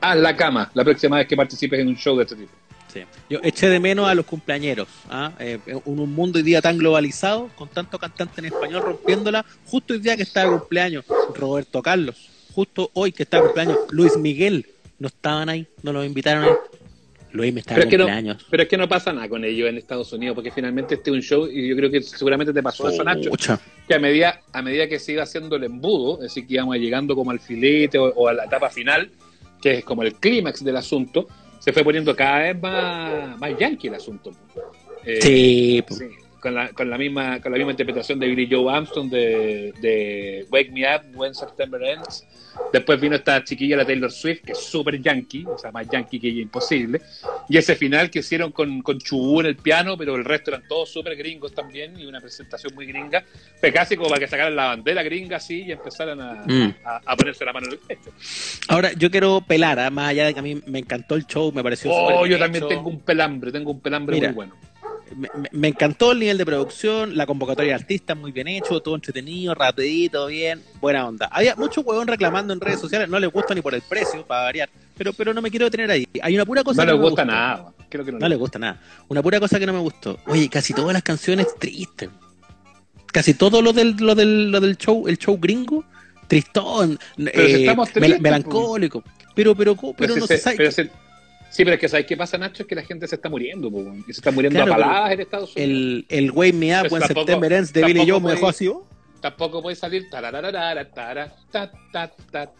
haz la cama la próxima vez que participes en un show de este tipo. Sí. Yo eché de menos a los cumpleañeros. ¿ah? Eh, en un mundo hoy día tan globalizado, con tanto cantante en español rompiéndola, justo hoy día que está de cumpleaños Roberto Carlos, justo hoy que está de cumpleaños Luis Miguel, no estaban ahí, no los invitaron ahí. Luis me está Pero de es, que no, cumpleaños. pero es que no pasa nada con ellos en Estados Unidos, porque finalmente este es un show, y yo creo que seguramente te pasó eso, Nacho, que a medida, a medida que se iba haciendo el embudo, es decir, que íbamos llegando como al filete o, o a la etapa final, que es como el clímax del asunto, se fue poniendo cada vez más, más yankee el asunto. Eh, Sí, po. Sí, con la, con la misma con la misma interpretación de Billy Joe Armstrong de, de Wake Me Up When September Ends. Después vino esta chiquilla, la Taylor Swift, que es súper yankee, o sea, más yankee que imposible. Y ese final que hicieron con, con Chubú en el piano, pero el resto eran todos súper gringos también, y una presentación muy gringa. Fue casi como para que sacaran la bandera gringa así y empezaran a, Mm. a, a ponerse la mano en el pecho. Ahora, yo quiero pelar, ¿ah? más allá de que a mí me encantó el show, me pareció Oh, súper yo también hecho. tengo un pelambre, tengo un pelambre Mira. muy bueno. Me, encantó el nivel de producción, la convocatoria de artistas muy bien hecho, todo entretenido, rapidito, bien, buena onda. Había mucho huevón reclamando en redes sociales, no les gusta ni por el precio, para variar, pero, pero no me quiero detener ahí. Hay una pura cosa No que les me gusta gustó. nada. Creo que no, No les gusta nada. Una pura cosa que no me gustó. Oye, casi todas las canciones tristes. Casi todo lo del, lo del, lo del show, el show gringo, tristón, eh, tristes, melancólico. Pero, pero, pero, Pero no se se- sabe. pero si- sí, pero es que ¿sabes qué pasa, Nacho? Es que la gente se está muriendo, po, y se está muriendo Claro, a paladas en Estados Unidos. el, el Wake Me Up Pues When tampoco- September Ends de Billy Joe me dejó así. ¿oh? Tampoco puede salir tarararara, tara, ta, ta,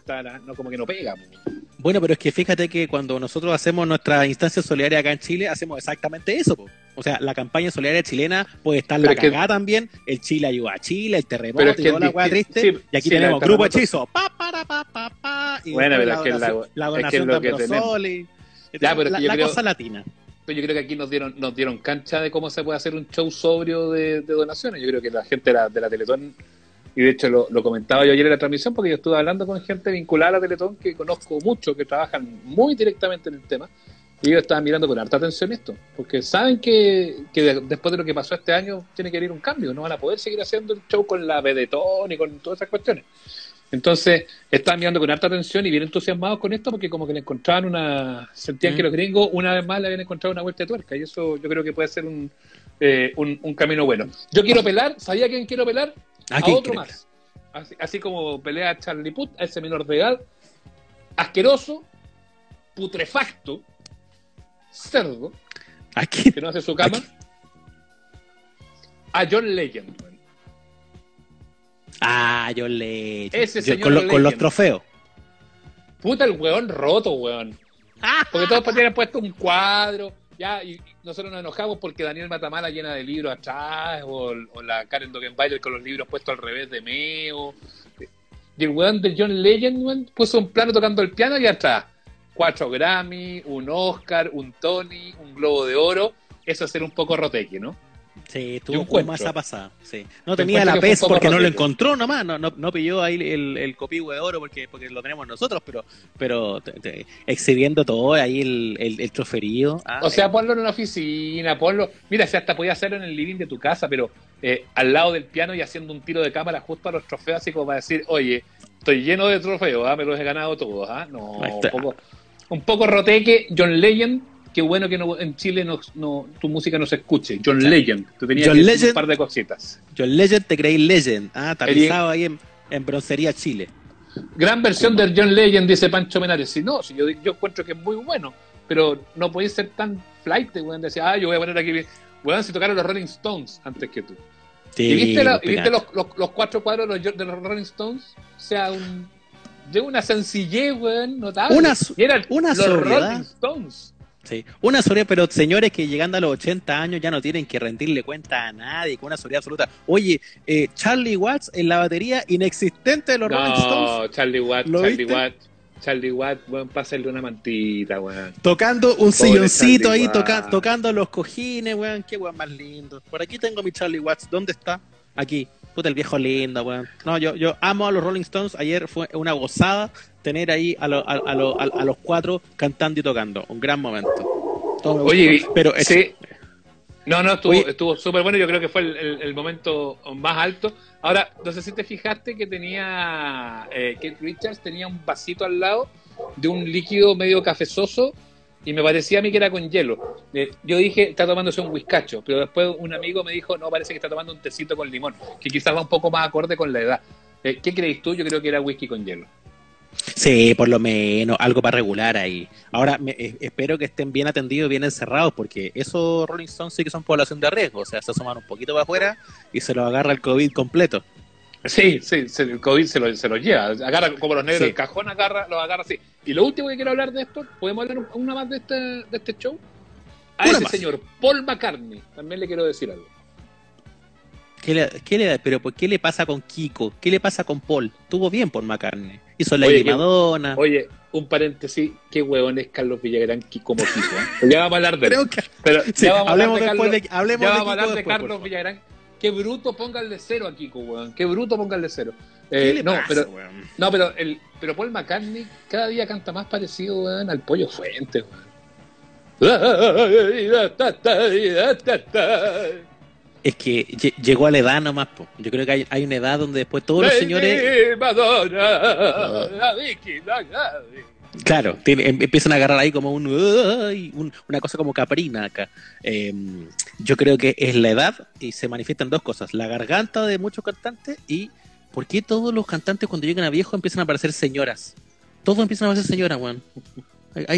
ta. No, como que no pega. po. Bueno, pero es que fíjate que cuando nosotros hacemos nuestra instancia solidaria acá en Chile, hacemos exactamente eso. po. O sea, la campaña solidaria chilena puede estar Pero la es que- cagada también, el Chile ayuda a Chile, el terremoto Pero es que y toda la distinto. triste. Sí, y aquí sí, tenemos el grupo hechizo. Pa, para, pa, pa, pa, y Bueno, pero es que la- donación, la es que donación de que tenemos. Ya, pero la, yo la creo- cosa latina. Pero yo creo que aquí nos dieron, nos dieron cancha de cómo se puede hacer un show sobrio de, de donaciones. Yo creo que la gente de la, de la Teletón, y de hecho lo, lo comentaba yo ayer en la transmisión, porque yo estuve hablando con gente vinculada a la Teletón que conozco mucho, que trabajan muy directamente en el tema, y ellos estaban mirando con harta atención esto, porque saben que, que de- después de lo que pasó este año tiene que venir un cambio, no van a poder seguir haciendo el show con la Vedetón y con todas esas cuestiones. Entonces, estaban mirando con harta atención y bien entusiasmados con esto porque como que le encontraban una... Sentían Mm. que los gringos una vez más le habían encontrado una vuelta de tuerca y eso yo creo que puede ser un, eh, un, un camino bueno. Yo quiero pelar, ¿sabía quién quiero pelar? ¿A otro más. Así, así como pelea a Charlie Puth, a ese menor de edad, asqueroso, putrefacto, cerdo, que no hace su cama, a John Legend. Ah, yo le. Ese yo- con, lo- con los Legend. trofeos. Puta el weón roto, weón. Porque todos tienen puesto un cuadro, ya, y y nosotros nos enojamos porque Daniel Matamala llena de libros atrás, o, o la Karen Dogenbayer con los libros puestos al revés de Meo. Y el weón de John Legend, weón, puso un plano tocando el piano y atrás. Cuatro Grammy, un Oscar, un Tony, un Globo de Oro. Eso es ser un poco roteque, ¿no? Sí, tuvo encuentro. masa pasada. Sí. No tenía la PES porque no lo encontró nomás. No, no, no pilló ahí el, el copihue de oro porque, porque lo tenemos nosotros, pero, pero te- te- exhibiendo todo ahí el, el, el troferío. Ah, O sea, ponlo en una oficina, ponlo. Mira, si hasta podía hacerlo en el living de tu casa, pero eh, al lado del piano y haciendo un tiro de cámara justo a los trofeos, así como para decir, oye, estoy lleno de trofeos, ¿ah? me los he ganado todos. ¿ah? No, un poco, un poco roteque. John Legend, qué bueno que no, en Chile no, no- tu música no se escuche. John Legend, tú tenías John que Legend. un par de cositas. John Legend, te creí Legend. Ah, tapizado ahí en, en Broncería Chile. Gran versión del John Legend, dice Pancho Menares. Si no, si yo, yo encuentro que es muy bueno, pero no podéis ser tan flight, weón. Decir, ah, yo voy a poner aquí. Weón, si tocaron los Rolling Stones antes que tú. Sí, ¿Y viste, la- los, los- los cuatro cuadros de los, de Rolling Stones? O sea, un, de una sencillez, weón, notable. Una y eran una los sobriedad. Rolling Stones. Sí. Una sobriedad, pero señores que llegando a los 80 años ya no tienen que rendirle cuenta a nadie, con una sobriedad absoluta. Oye, eh, Charlie Watts en la batería inexistente de los Rolling Stones, No, Charlie Watt, ¿Lo Charlie viste? Watt. Charlie Watt, weón, pásale una mantita, weón. tocando un Pobre silloncito Charlie ahí, Watts. toca- tocando los cojines, weón, qué weón más lindo. Por aquí tengo mi Charlie Watts, ¿dónde está? Aquí, puta el viejo lindo, weón. No, yo, yo amo a los Rolling Stones, ayer fue una gozada tener ahí a, lo- a, a lo- a- a los cuatro cantando y tocando, un gran momento. Todo Oye, pero es- sí. No, no, estuvo Oye. estuvo súper bueno. Yo creo que fue el, el- el momento más alto. Ahora, no sé si te fijaste que tenía. Eh, Kate Richards tenía un vasito al lado de un líquido medio cafezoso y me parecía a mí que era con hielo. Eh, yo dije, está tomándose un whiskacho, pero después un amigo me dijo, no, parece que está tomando un tecito con limón, que quizás va un poco más acorde con la edad. Eh, ¿Qué crees tú? Yo creo que era whisky con hielo. Sí, por lo menos, algo para regular ahí. Ahora, me- eh, espero que estén bien atendidos, bien encerrados, porque esos Rolling Stones sí que son población de riesgo. O sea, se asoman un poquito para afuera y se los agarra el COVID completo. Sí, sí, se- el COVID se lo, se lo lleva. Agarra como los negros Sí. el cajón, agarra, los agarra así. Y lo último que quiero hablar de esto, ¿podemos hablar un- una más de este, de este show? A ese más. señor Paul McCartney, también le quiero decir algo. ¿Qué le, qué le- pero ¿por qué le pasa con Kiko? ¿Qué le pasa con Paul? Estuvo bien por McCartney. Hizo la Oye, Madonna. Oye, un paréntesis, qué huevón es Carlos Villagrán como Kiko. ¿eh? Pero Ya vamos a hablar de él. Que Pero sí, ya vamos a hablar hablemos de después Carlos, de, hablemos ya de vamos a Kiko hablar de después, Carlos. Villagrán. Qué bruto pónganle cero a Kiko, weón. Qué bruto pónganle cero. ¿Qué Eh, le no, pasa, pero weón? No, pero el pero Paul McCartney cada día canta más parecido weón, al Pollo Fuente. weón. Es que lle- llegó a la edad nomás. po. Yo creo que hay, hay una edad donde después todos los señores Madonna, la Vicky, la Gaby. Claro, tiene- em- empiezan a agarrar ahí como un, una cosa como caprina acá. Eh, yo creo que es la edad y se manifiestan dos cosas: la garganta de muchos cantantes y por qué todos los cantantes cuando llegan a viejos empiezan a parecer señoras. Todos empiezan a parecer señoras, weón.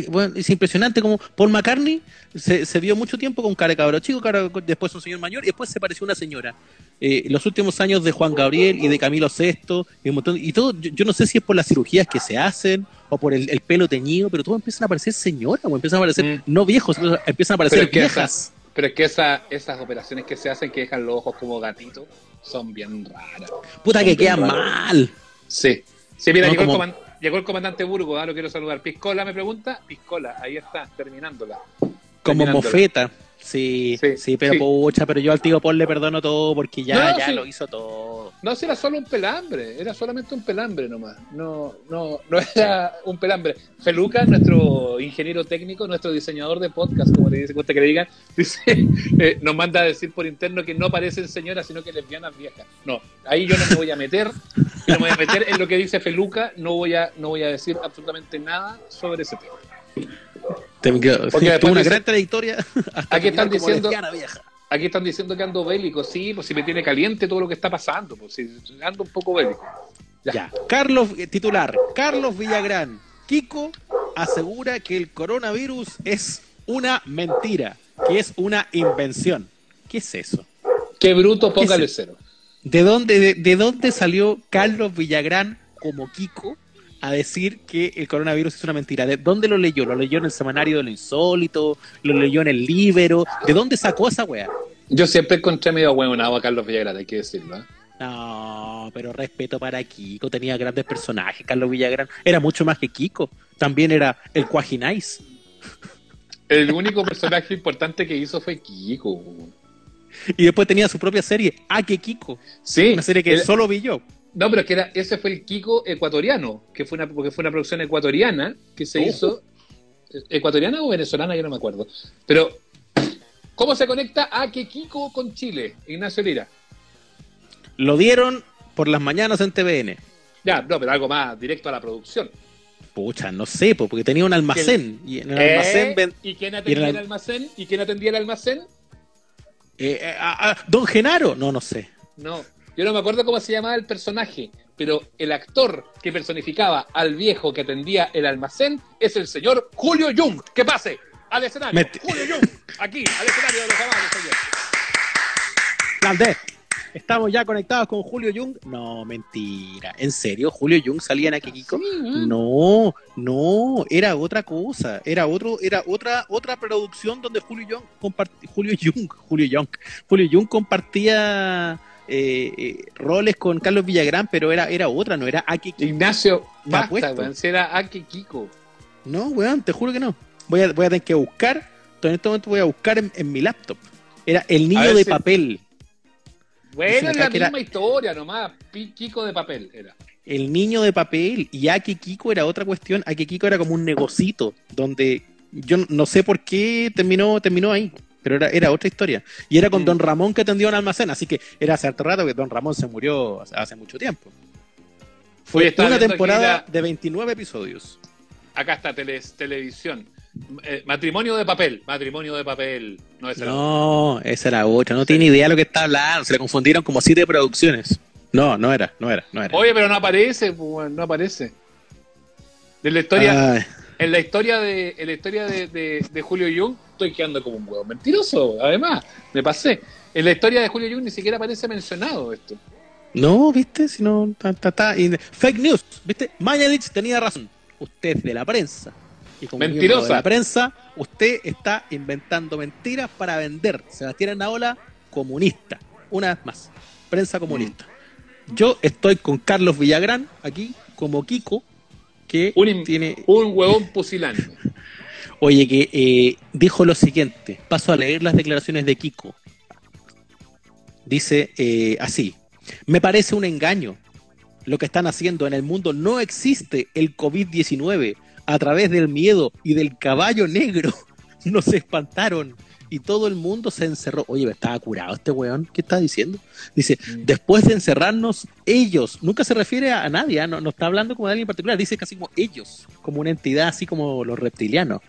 Weón, es impresionante como Paul McCartney se, se vio mucho tiempo con cara de cabro chico, cara, después un señor mayor y después se pareció una señora. Eh, los últimos años de Juan Gabriel y de Camilo VI y un montón y todo, yo, yo no sé si es por las cirugías que se hacen o por el, el pelo teñido, pero todos empiezan a parecer señoras, o empiezan a parecer Mm. no viejos, empiezan- a parecer Pero viejas. Pero es que esa, esas operaciones que se hacen que dejan los ojos como gatitos son bien raras. Puta que quedan raras. mal. Sí. Sí, mira, No, llegó, como- el coman- llegó el comandante Burgo, ah, lo quiero saludar. Piscola me pregunta, Piscola, ahí está, terminándola. Como Terminándola. mofeta. Sí, sí, Sí, pero sí. pucha, pero yo al tío Paul le perdono todo porque ya, No, ya lo hizo todo. No, si era solo un pelambre, era solamente un pelambre nomás. No, no, no era un pelambre. Feluca, nuestro ingeniero técnico, nuestro diseñador de podcast, como le dice, gusta que le digan, dice, eh, nos manda a decir por interno que no parecen señoras, sino que lesbianas viejas. No, ahí yo no me voy a meter, no me voy a meter en lo que dice Feluca, no voy a, no voy a decir absolutamente nada sobre ese tema. Porque tuvo una gran trayectoria. hasta Aquí están diciendo- vieja. Aquí están diciendo que ando bélico, sí, pues si me tiene caliente todo lo que está pasando, pues si ando un poco bélico. Ya. Ya. Carlos, eh, titular, Carlos Villagrán. Kiko asegura que el coronavirus es una mentira, que es una invención. ¿Qué es eso? Qué bruto, póngale ¿Qué es cero. ¿De dónde, de, de dónde salió Carlos Villagrán como Kiko a decir que el coronavirus es una mentira? ¿De dónde lo leyó? ¿Lo leyó en el semanario de lo insólito? ¿Lo leyó en el Libero? ¿De dónde sacó esa weá? Yo siempre encontré medio huevonado a Carlos Villagrán, hay que decirlo. ¿eh? No, pero respeto para Kiko. Tenía grandes personajes. Carlos Villagrán era mucho más que Kiko. También era el Cuajinais. El único personaje importante que hizo fue Kiko. Y después tenía su propia serie, A que Kiko. Sí, Una serie que era- solo vi yo. No, pero es que era, ese fue el Kiko ecuatoriano, que fue una, porque fue una producción ecuatoriana que se Oh. hizo. ¿Ecuatoriana o venezolana? Yo no me acuerdo. Pero, ¿cómo se conecta a que Kiko con Chile, Ignacio Lira? Lo dieron por las mañanas en TVN. Ya, no, pero algo más directo a la producción. Pucha, no sé, po, porque tenía un almacén. Y en el ¿Eh? almacén ven- ¿Y quién atendía en el el- almacén? ¿Y quién atendía el almacén? eh, eh, ah, ah, Don Genaro. No, no sé. No, yo no me acuerdo cómo se llamaba el personaje, pero el actor que personificaba al viejo que atendía el almacén es el señor Julio Jung. ¡Que pase! Al escenario. Julio Jung, aquí, al escenario de los amables, señor. Plan D. ¿Estamos ya conectados con Julio Jung? No, mentira. ¿En serio? ¿Julio Jung salía en Akikiko? No, no, era otra cosa. Era otro, era otra, otra producción donde Julio Jung compartía, Julio Jung, Julio Jung, Julio Jung compartía eh, eh, roles con Carlos Villagrán, pero era, era otra, no era Akikiko. Ignacio, basta, era Aki Kiko. No, weón, te juro que no. Voy a, voy a tener que buscar, en este momento voy a buscar en, en mi laptop. Era el niño de si- papel. Bueno, es la era- misma historia nomás, Kiko de papel era. El niño de papel y Aki Kiko era otra cuestión. Aki Kiko era como un negocito donde yo no sé por qué terminó, terminó ahí, pero era, era otra historia. Y era con Mm. Don Ramón que atendió un almacén, así que era hace harto rato que Don Ramón se murió hace, mucho tiempo. Fue Oye, una temporada la- de 29 episodios. Acá está teles- televisión. Eh, matrimonio de papel, matrimonio de papel. No es No, esa era otra. No tiene idea de lo que está hablando. Se le confundieron como siete producciones. No, no era, no era, no era. Oye, pero no aparece, pues, no aparece. De la historia, Ay, en la historia de, en la historia de, de- de Julio Jung, estoy quedando como un huevo mentiroso, además, me pasé. En la historia de Julio Jung ni siquiera aparece mencionado esto. No, viste, si no, ta, ta, ta, fake news, viste, Mañalich tenía razón. Usted es de la prensa. Y como Mentirosa. de la prensa, usted está inventando mentiras para vender. Sebastián Anaola, comunista. Una vez más, prensa comunista. Yo estoy con Carlos Villagrán aquí, como Kiko, que Un tiene. Un huevón pusilánime. Oye, que eh, dijo lo siguiente. Paso a leer las declaraciones de Kiko. Dice eh, así. Me parece un engaño lo que están haciendo. En el mundo no existe el COVID-19. A través del miedo y del caballo negro nos espantaron y todo el mundo se encerró. Oye, estaba curado este weón. ¿Qué está diciendo? Dice, después de encerrarnos, ellos, nunca se refiere a, nadie, ¿ah? no, no está hablando como de alguien en particular, dice casi como ellos, como una entidad así como los reptilianos.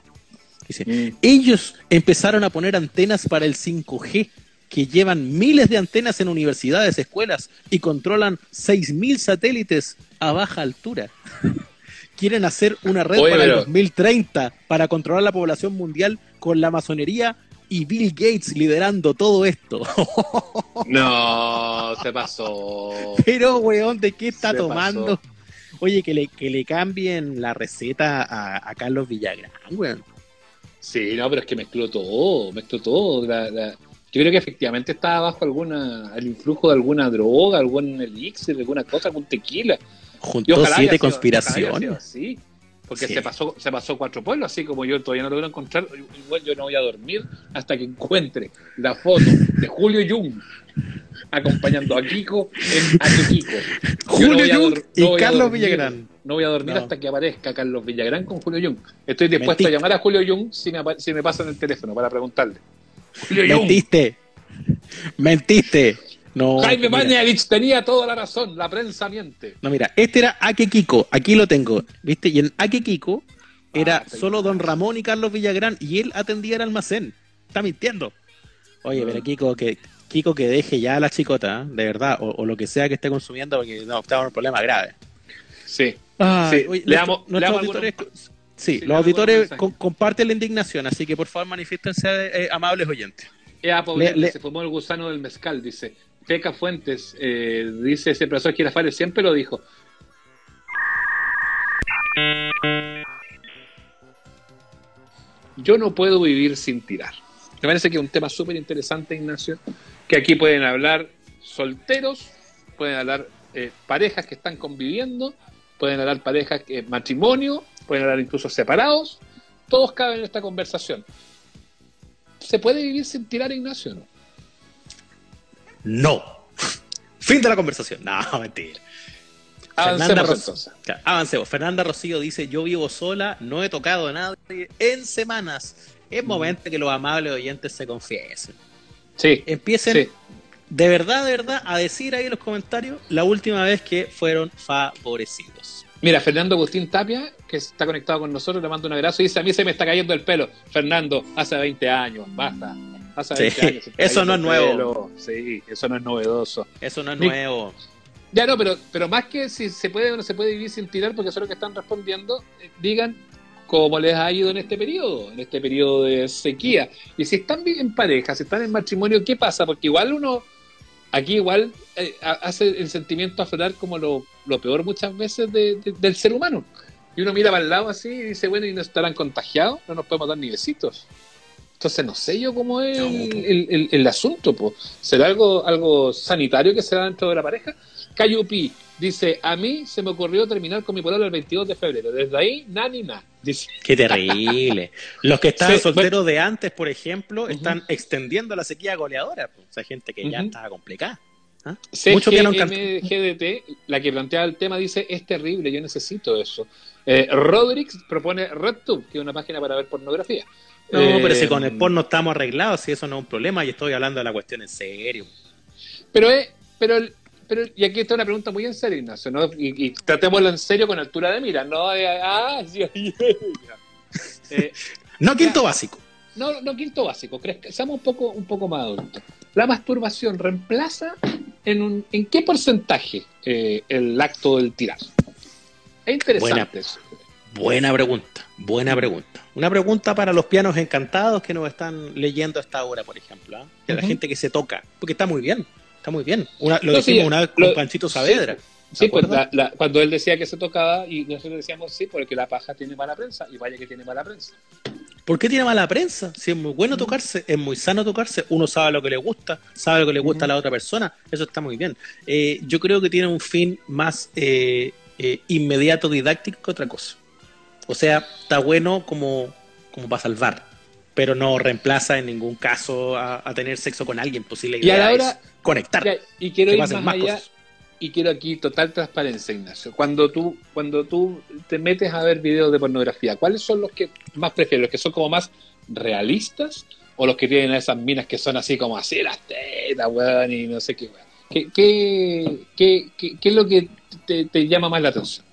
Dice, ellos empezaron a poner antenas para el 5G, que llevan miles de antenas en universidades, escuelas y controlan 6.000 satélites a baja altura. Quieren hacer una red Oye, para el pero- 2030 para controlar la población mundial con la masonería y Bill Gates liderando todo esto. No, se pasó. Pero, weón, ¿de qué está Se tomando? Oye, que le, que le cambien la receta a, a Carlos Villagrán, weón. Sí, no, pero es que mezcló todo, mezcló todo. La- la- Yo creo que efectivamente estaba bajo alguna, el influjo de alguna droga, algún elixir, alguna cosa, algún tequila. Juntó siete sido- conspiraciones. así, porque Sí. se pasó se pasó cuatro pueblos, así como yo todavía no logro encontrar. Igual yo no voy a dormir hasta que encuentre la foto de Julio Jung acompañando a Kiko en a Kiko. Yo Julio Jung dor- y Carlos dormir, Villagrán. No voy a dormir No. hasta que aparezca Carlos Villagrán con Julio Jung. Estoy dispuesto Mentiste. a llamar a Julio Jung si me, apa- si me pasan el teléfono para preguntarle. Julio Jung, Mentiste. Mentiste. No, Jaime. Mañalich tenía toda la razón, la prensa miente. No, mira, este era Ake Kiko, aquí lo tengo, ¿viste? Y en Ake Kiko era Ah, solo Don Ramón y Carlos Villagrán y él atendía el almacén. Está mintiendo. Oye, pero Kiko que Kiko que deje ya a la chicota, ¿eh? de verdad, o, o lo que sea que esté consumiendo, porque no, estamos en un problema grave. Sí. Ay, Sí, oye, le nuestro- damos- le nuestros damos auditores, sí, sí, le los auditores con- comparten la indignación, así que por favor manifiéstense eh, amables oyentes. Ea Poblete, Le- le- se fumó el gusano del mezcal, dice. Peca Fuentes, eh, dice ese profesor Girafales, siempre lo dijo. Yo no puedo vivir sin tirar. Me parece que es un tema súper interesante, Ignacio, que aquí pueden hablar solteros, pueden hablar eh, parejas que están conviviendo, pueden hablar parejas que matrimonio, pueden hablar incluso separados, todos caben en esta conversación. ¿Se puede vivir sin tirar, Ignacio? No? No. Fin de la conversación. No, mentira. Fernanda Avancemos entonces. Avancemos. Fernanda Rocío dice, yo vivo sola, no he tocado a nadie en semanas. Es Mm. momento que los amables oyentes se confiesen. Sí, Empiecen sí. de verdad, de verdad, a decir ahí en los comentarios la última vez que fueron favorecidos. Mira, Fernando Agustín Tapia, que está conectado con nosotros, le mando un abrazo y dice, a mí se me está cayendo el pelo. Fernando, hace 20 años, basta. Hace Sí, 20 años. eso no es nuevo. pelo. Sí, eso no es novedoso. Eso no es Ni- nuevo. Ya no, pero, pero más que si se puede o no se puede vivir sin tirar, porque eso es lo que están respondiendo, eh, digan cómo les ha ido en este periodo, en este periodo de sequía. Y si están en pareja, si están en matrimonio, ¿qué pasa? Porque igual uno, aquí igual eh, ha- hace el sentimiento aflorar como lo, lo peor muchas veces de- de- del ser humano. Y uno mira para el lado así y dice, bueno, ¿y no estarán contagiados? No nos podemos dar ni besitos. Entonces no sé yo cómo es No, el, el- el- el asunto. po. ¿Será algo, algo sanitario que se da dentro de la pareja? Cayupi dice, a mí se me ocurrió terminar con mi pololo el 22 de febrero. Desde ahí, na ni na. Dice, Qué terrible. Los que estaban Sí, solteros de antes, por ejemplo, están extendiendo la sequía goleadora. pues. O sea, gente que ya Ujú. estaba complicada. ¿Ah? Mucho. CGMGDT, la que plantea el tema, dice, es terrible, yo necesito eso. Eh, Rodrix propone RedTube, que es una página para ver pornografía. No, Eh, pero si con el porno estamos arreglados, si eso no es un problema, y estoy hablando de la cuestión en serio. Pero es, pero, el- pero, y aquí está una pregunta muy en serio, Ignacio, ¿no? Y, y tratémoslo en serio con altura de mira, no de, ah, sí, eh, No quinto básico. no, no quinto básico, crezca- seamos un poco, un poco más adultos. La masturbación reemplaza en, un, en qué porcentaje eh, el acto del tirar. Es interesante eso. Buena pregunta, buena pregunta. Una pregunta para los pianos encantados que nos están leyendo a esta hora, por ejemplo. ¿ah? Que la gente que se toca, porque está muy bien, está muy bien. Una- lo No, sí, decimos una vez con lo- Panchito Saavedra. Sí, pues la- la- cuando él decía que se tocaba y nosotros decíamos sí, porque la paja tiene mala prensa y vaya que tiene mala prensa. ¿Por qué tiene mala prensa? Si es muy bueno tocarse, es muy sano tocarse, uno sabe lo que le gusta, sabe lo que le gusta a la otra persona, eso está muy bien. Eh, yo creo que tiene un fin más eh, eh, inmediato, didáctico que otra cosa. O sea, está bueno como, como para salvar, pero no reemplaza en ningún caso a, a tener sexo con alguien. Pues si la Y idea hora- es conectar, Ya, y quiero ir más, más allá cosas. y quiero aquí total transparencia, Ignacio. Cuando tú, cuando tú te metes a ver videos de pornografía, ¿cuáles son los que más prefieres? ¿Los que son como más realistas o los que tienen a esas minas que son así como así las tetas, weón, y no sé qué, weón? ¿Qué, qué, qué, qué- qué es lo que te, te llama más la atención?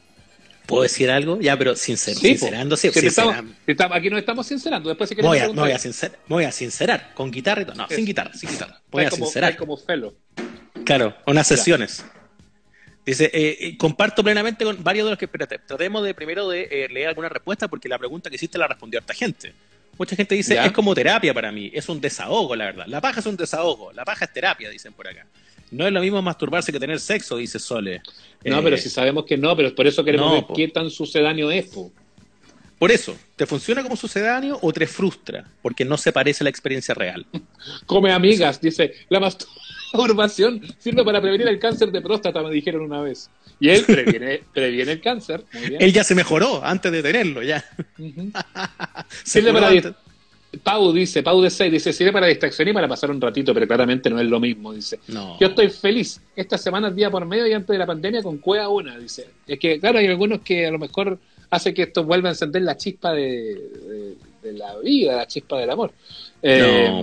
¿Puedo decir algo? Ya, pero sincer, Sí, po. sincerando, sí, sincerando. estamos- aquí nos estamos sincerando. Después si voy, a, me voy a sincer- me voy a sincerar, con guitarra y todo. No, Eso. sin guitarra, sin guitarra. Voy a como, sincerar. como felo. Claro, unas sesiones. Dice, eh, eh, comparto plenamente con varios de los que... Espérate, tratemos de primero de eh, leer alguna respuesta porque la pregunta que hiciste la respondió harta gente. Mucha gente dice, Ya. es como terapia para mí, es un desahogo, la verdad. La paja es un desahogo, la paja es terapia, dicen por acá. No es lo mismo masturbarse que tener sexo, dice Sole. No, Eh, pero si sabemos que no, pero por eso queremos no, ver po. qué tan sucedáneo es, po. Por eso, ¿te funciona como sucedáneo o te frustra? Porque no se parece a la experiencia real. Come amigas, dice, la masturbación sirve para prevenir el cáncer de próstata, me dijeron una vez. Y él previene, previene el cáncer. Muy bien. Él ya se mejoró antes de tenerlo, ya. Ujú. Se Sirve para. Pau dice, Pau de 6 dice, sirve para distracción y para pasar un ratito, pero claramente no es lo mismo, dice. No. Yo estoy feliz. Esta semana día por medio y antes de la pandemia con cueva una, dice. Es que, claro, hay algunos que a lo mejor hace que esto vuelva a encender la chispa de, de- de la vida, la chispa del amor. Eh,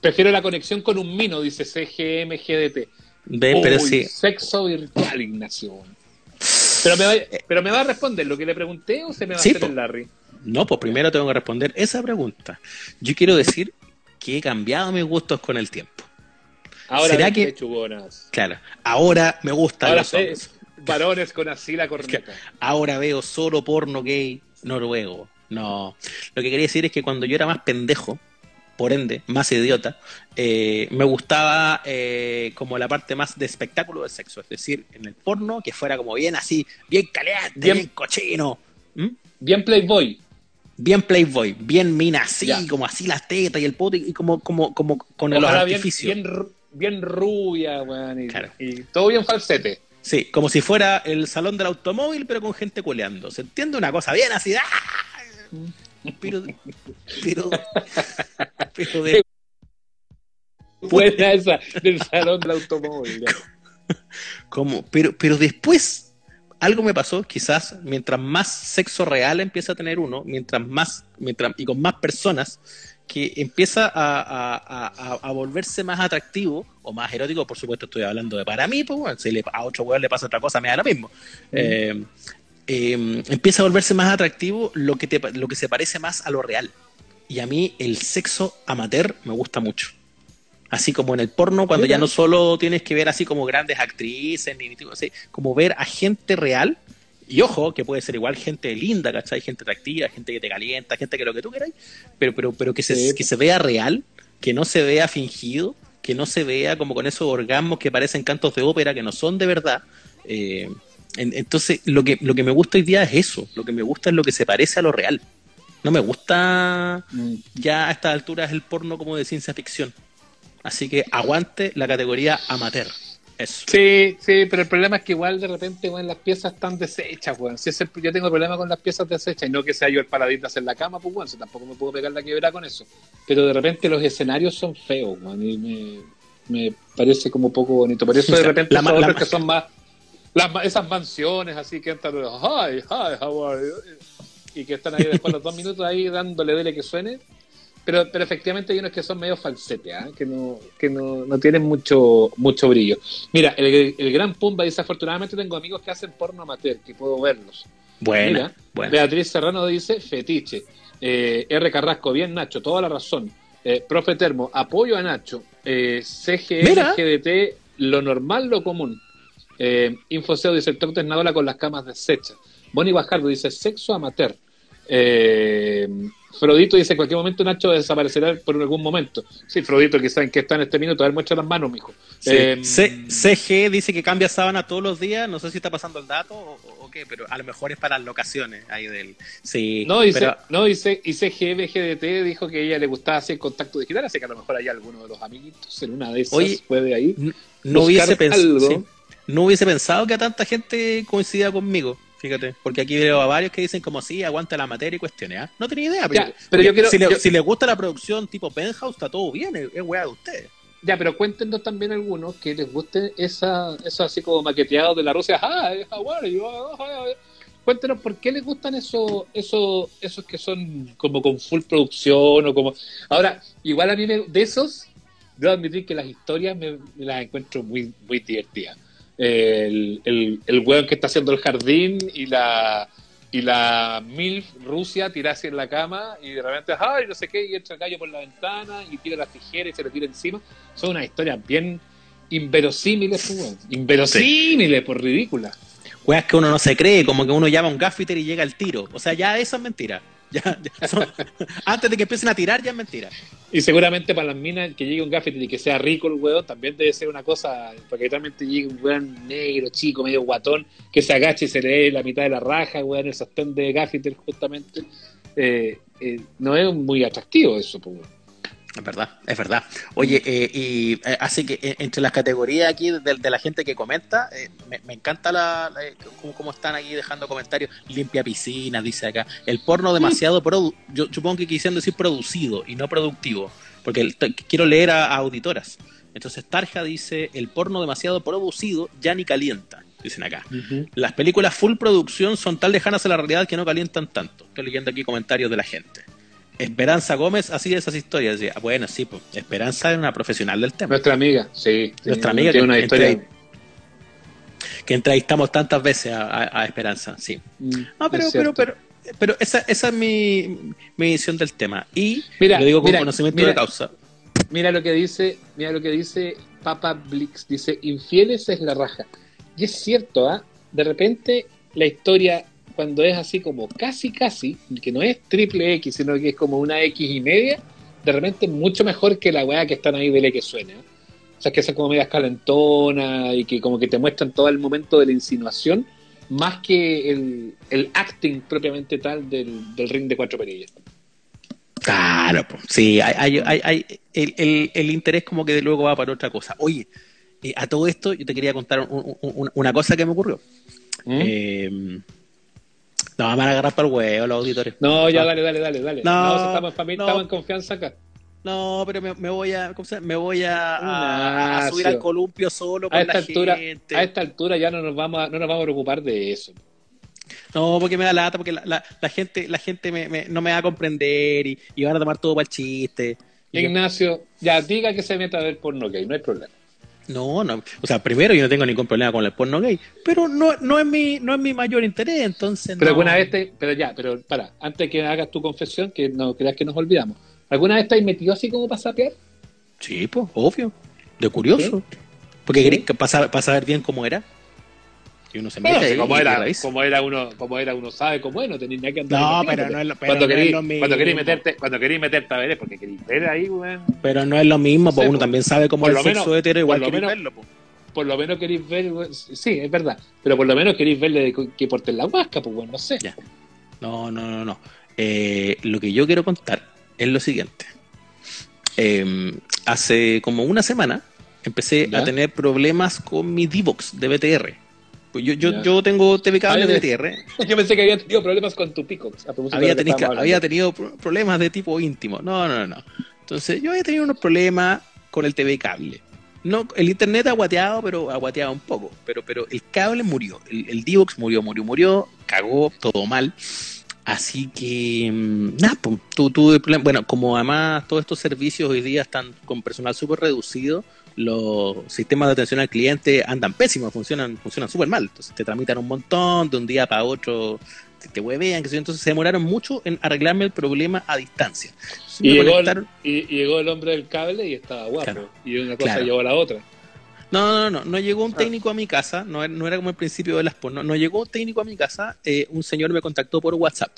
Prefiero la conexión con un mino, dice CGMGDT. Ve, pero sí. Sexo virtual, Ignacio. Pero me, va, pero me va a responder lo que le pregunté o se me va Sí, a hacer el Larry. No, pues primero tengo que responder esa pregunta. Yo quiero decir que he cambiado mis gustos con el tiempo. Ahora ¿Será que- pechugonas. Claro, ahora me gustan Ahora los hombres. varones con así la corneta. Ahora veo solo porno gay noruego. No. Lo que quería decir es que cuando yo era más pendejo, por ende, más idiota, eh, me gustaba eh, como la parte más de espectáculo del sexo. Es decir, en el porno, que fuera como bien así, bien caliente, Bien- bien, cochino. ¿Mm? Bien Playboy. Bien Playboy, bien mina así, Ya. como así las tetas y el pote y como, como, como con bien, artificios. bien, ru- bien rubia, weón, y, Claro. y todo bien falsete. Sí, como si fuera el salón del automóvil, pero con gente culeando. ¿Se entiende? Una cosa bien así. ¡ah! Pero, pero, pero de- Buena esa del salón del automóvil. ya. como, pero, pero después algo me pasó, quizás mientras más sexo real empieza a tener uno, mientras más, mientras, y con más personas, que empieza a, a- a- a- volverse más atractivo o más erótico, por supuesto estoy hablando de para mí, pues bueno, si le- a otro weón le pasa otra cosa, me da lo mismo. Eh, eh, empieza a volverse más atractivo lo que, te, lo que se parece más a lo real. Y a mí el sexo amateur me gusta mucho. Así como en el porno, cuando Mira. ya no solo tienes que ver así como grandes actrices, ni, así, como ver a gente real. Y ojo, que puede ser igual gente linda, ¿cachai? Gente atractiva, gente que te calienta, gente que lo que tú queráis, pero, pero, pero que, se, Sí. que se vea real, que no se vea fingido, que no se vea como con esos orgasmos que parecen cantos de ópera, que no son de verdad. Eh, en- entonces, lo que, lo que me gusta hoy día es eso, lo que me gusta es lo que se parece a lo real. No me gusta Mm. ya a estas alturas el porno como de ciencia ficción. Así que aguante la categoría amateur. Eso. Sí, sí, pero el problema es que igual de repente, weón, las piezas están deshechas, weón. Si yo tengo problema con las piezas deshechas y no que sea yo el paladín de hacer la cama, pues, si tampoco me puedo pegar la quebrada con eso. Pero de repente los escenarios son feos, weón, y me, me parece como poco bonito. Por eso de repente La la que son más, las esas mansiones así que entran, hi, hi, how are you? Y que están ahí después de los dos minutos ahí dándole dele que suene. Pero, pero efectivamente hay unos que son medio falsete, ¿ah? que, no, que no, no tienen mucho, mucho brillo. Mira, el, el gran Pumba dice, afortunadamente tengo amigos que hacen porno amateur, que puedo verlos. Buena, Mira, buena. Beatriz Serrano dice, fetiche. Eh, R. Carrasco, bien Nacho, toda la razón. Eh, Profe Termo, apoyo a Nacho. Eh. GDT, lo normal, lo común. Eh, Infoseo dice, el toque con las camas deshechas. Bonnie Bajardo dice, sexo amateur. Eh, Frodito dice, en cualquier momento Nacho desaparecerá por algún momento. Sí, Frodito, que saben que está en este minuto, a ver, muestra las manos, mijo. Sí. Eh, CG dice que cambia sábana todos los días. No sé si está pasando el dato o, qué, pero a lo mejor es para las locaciones ahí del. Sí, No, dice, pero- no, dice, y CGM GDT dijo que a ella le gustaba hacer contacto digital, así que a lo mejor hay alguno de los amiguitos en una de esas Oye, puede ahí. no, hubiese pens- algo. sí. no hubiese pensado que a tanta gente coincidía conmigo. Fíjate, porque aquí veo a varios que dicen como sí, aguanta la materia y cuestiones. ¿ah? No tenía idea, pero, Ya, pero yo quiero- si, le- yo- si les gusta la producción tipo Penthouse, está todo bien, es, es weá de ustedes. Ya, pero cuéntenos también algunos que les guste esa, eso así como maqueteado de la Rusia. Hi, how are you? Hi. Cuéntenos por qué les gustan esos, esos, esos que son como con full producción o como. Ahora, igual a mí me- de esos, debo admitir que las historias me, me las encuentro muy, muy divertidas. El, el, el weón que está haciendo el jardín y la y la MILF Rusia tira así en la cama y de repente, ay, no sé qué, y entra el gallo por la ventana y tira las tijeras y se le tira encima. Son unas historias bien inverosímiles, pues, weón. Inverosímiles, por ridículas. Weas que uno no se cree, como que uno llama a un gaffiter y llega al tiro. O sea, ya eso es mentira. Ya, ya antes de que empiecen a tirar, ya es mentira. Y seguramente para las minas que llegue un gaffeter y que sea rico el weón, también debe ser una cosa, porque realmente llegue un weón negro, chico, medio guatón, que se agache y se le dé la mitad de la raja, weón, el sostén de gaffeter justamente. Eh, eh, no es muy atractivo eso, pues. Es verdad, es verdad. Oye, eh, y eh, así que eh, entre las categorías aquí de, de la gente que comenta, eh, me, me encanta la, la- eh, cómo, cómo están aquí dejando comentarios. Limpia piscina, dice acá. El porno demasiado, produ yo supongo que quisieron decir producido y no productivo, porque el- quiero leer a, a auditoras. Entonces Tarja dice, el porno demasiado producido ya ni calienta, dicen acá. Las películas full producción son tan lejanas a la realidad que no calientan tanto. Estoy leyendo aquí comentarios de la gente. Esperanza Gómez, así de esas historias. Decía, bueno, sí, pues, Esperanza es una profesional del tema. Nuestra amiga, sí. Nuestra amiga tiene que- una historia. entre- Que entrevistamos tantas veces a, a- a Esperanza, sí. Mm, No, pero, es pero, pero, pero esa, esa es mi, mi visión del tema. Y Mira, lo digo con mira, conocimiento mira. de causa. Mira lo que dice, mira lo que dice Papa Blix, dice, infieles es la raja. Y es cierto, ¿ah? De repente la historia, cuando es así como casi casi, que no es triple X, sino que es como una X y media, de repente es mucho mejor que la weá que están ahí de que suena. O sea, que son como medias calentonas y que como que te muestran todo el momento de la insinuación, más que el, el acting propiamente tal del, del ring de cuatro perillas. Claro, pues, sí, hay, hay, hay, hay- el, el, el interés como que de luego va para otra cosa. Oye, eh, a todo esto yo te quería contar un- un- un- una cosa que me ocurrió. ¿Mm? Eh, no, me van a agarrar para el huevo los auditores. No, ya dale, dale, dale, dale. No, estamos en familia, no. estamos en confianza acá. No, pero me, me voy a, ¿cómo se llama? Me voy a, a- a Ignacio. subir al columpio solo con A esta la altura, gente. a esta altura ya no nos vamos a, no nos vamos a preocupar de eso. No, porque me da lata, porque la, la, la gente, la gente me, me- no me va a comprender y, y van a tomar todo para el chiste. Ignacio, ya diga que se meta a ver porno gay, no hay problema. No, no. O sea, primero yo no tengo ningún problema con el porno gay, pero no, no es mi, no es mi mayor interés, entonces Pero no. alguna vez te, pero ya, pero para, antes que hagas tu confesión, que no creas que nos olvidamos. ¿Alguna vez te has metido así como para sapear? Sí, pues, obvio. De curioso. Porque Sí. quería que para, para saber bien cómo era. Y uno se mete Bueno, ahí como era, como era uno, como era uno sabe cómo es, no nada que andar. No, pero no es lo- pero cuando no es querís, lo mismo. cuando meterte, cuando meterte a ver es porque querís ver ahí, weón. Pero no es lo mismo, Sí, porque uno también sabe cómo Por es lo el sexo menos- hetero, igual por lo que menos- verlo, po. Por lo menos queréis ver, weón. sí, es verdad, pero por lo menos queréis verle que porten la huasca, pues bueno, no sé. Ya. No, no, no, no. Eh, lo que yo quiero contar es lo siguiente. Eh, hace como una semana empecé ¿Ya? a tener problemas con mi D-Box de BTR. Pues yo, yo, yo tengo TV cable de. BTR. Yo pensé que había tenido problemas con tu pico. a propósito de Había, había tenido pro- problemas de tipo íntimo. No, no, no. Entonces yo había tenido unos problemas con el TV cable. No, el internet ha guateado, pero ha guateado un poco. Pero, pero el cable murió. El, el D-Box murió, murió, murió. Cagó, todo mal. Así que, mm, nada, pues, tuve problem- Bueno, como además todos estos servicios hoy día están con personal súper reducido, los sistemas de atención al cliente andan pésimos, funcionan funcionan súper mal. Entonces te tramitan un montón, de un día para otro te, te huevean, que entonces se demoraron mucho en arreglarme el problema a distancia. Entonces, Y llegó, el, conectaron- y, y llegó el hombre del cable y estaba guapo. Claro. Y una cosa Claro. llevó a la otra. No, no, no, no llegó un Ah. técnico a mi casa, no, era- no era como el principio de las porno, no llegó un técnico a mi casa, eh, un señor me contactó por WhatsApp.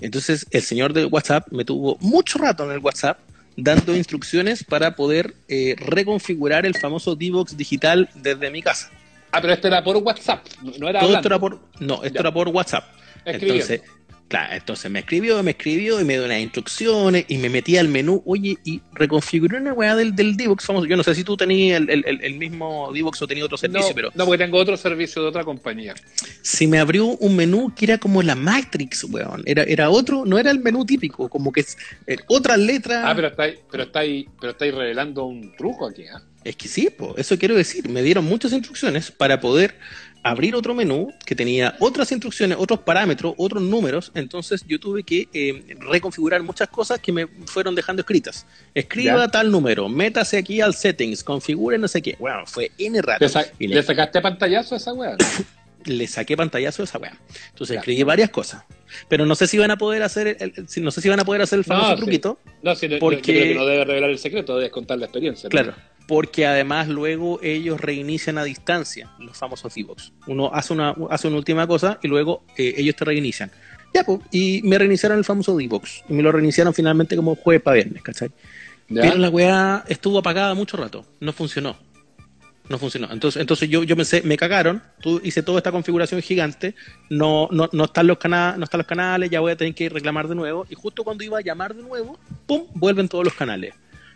Entonces el señor del WhatsApp me tuvo mucho rato en el WhatsApp dando instrucciones para poder eh, reconfigurar el famoso D-Box digital desde mi casa. Ah, pero este era por WhatsApp, no era Todo esto era por, no, esto Ya. era por WhatsApp. Escribiendo. Entonces, claro, entonces me escribió, me escribió y me dio unas instrucciones y me metí al menú, oye, y reconfiguré una weá del, del D-Box famoso. Yo no sé si tú tenías el, el- el- mismo D-Box o tenías otro servicio, no, pero no, porque tengo otro servicio de otra compañía. Se me abrió un menú que era como la Matrix, weón. Era, era otro, no era el menú típico, como que es eh, otra letra. Ah, pero estáis, pero estáis, pero estáis revelando un truco aquí, ¿ah? Es que sí, po, eso quiero decir. Me dieron muchas instrucciones para poder abrir otro menú que tenía otras instrucciones, otros parámetros, otros números. Entonces yo tuve que eh, reconfigurar muchas cosas que me fueron dejando escritas. Escriba Ya. tal número, métase aquí al settings, configure no sé qué. Bueno, fue N rato. ¿Le, sa- Y le le, sacaste pantallazo a esa weá? le saqué pantallazo a esa weá. Entonces Ya. escribí varias cosas. Pero no sé si van a poder hacer el, no sé si van a poder hacer el famoso No, sí. truquito. No, si no, Porque- yo creo que no debe revelar el secreto, debes contar la experiencia. ¿no? Claro, porque además luego ellos reinician a distancia los famosos D-Box. Uno hace una, hace una última cosa y luego eh, ellos te reinician. Ya, pues, y me reiniciaron el famoso D-Box. Y me lo reiniciaron finalmente como jueves para viernes, ¿cachai? ¿Ya? Pero la weá estuvo apagada mucho rato. No funcionó. No funcionó. Entonces, entonces yo, yo pensé, me cagaron. Tú hice toda esta configuración gigante. No, no, no están los canales, no están los canales, ya voy a tener que reclamar de nuevo. Y justo cuando iba a llamar de nuevo, ¡pum! vuelven todos los canales.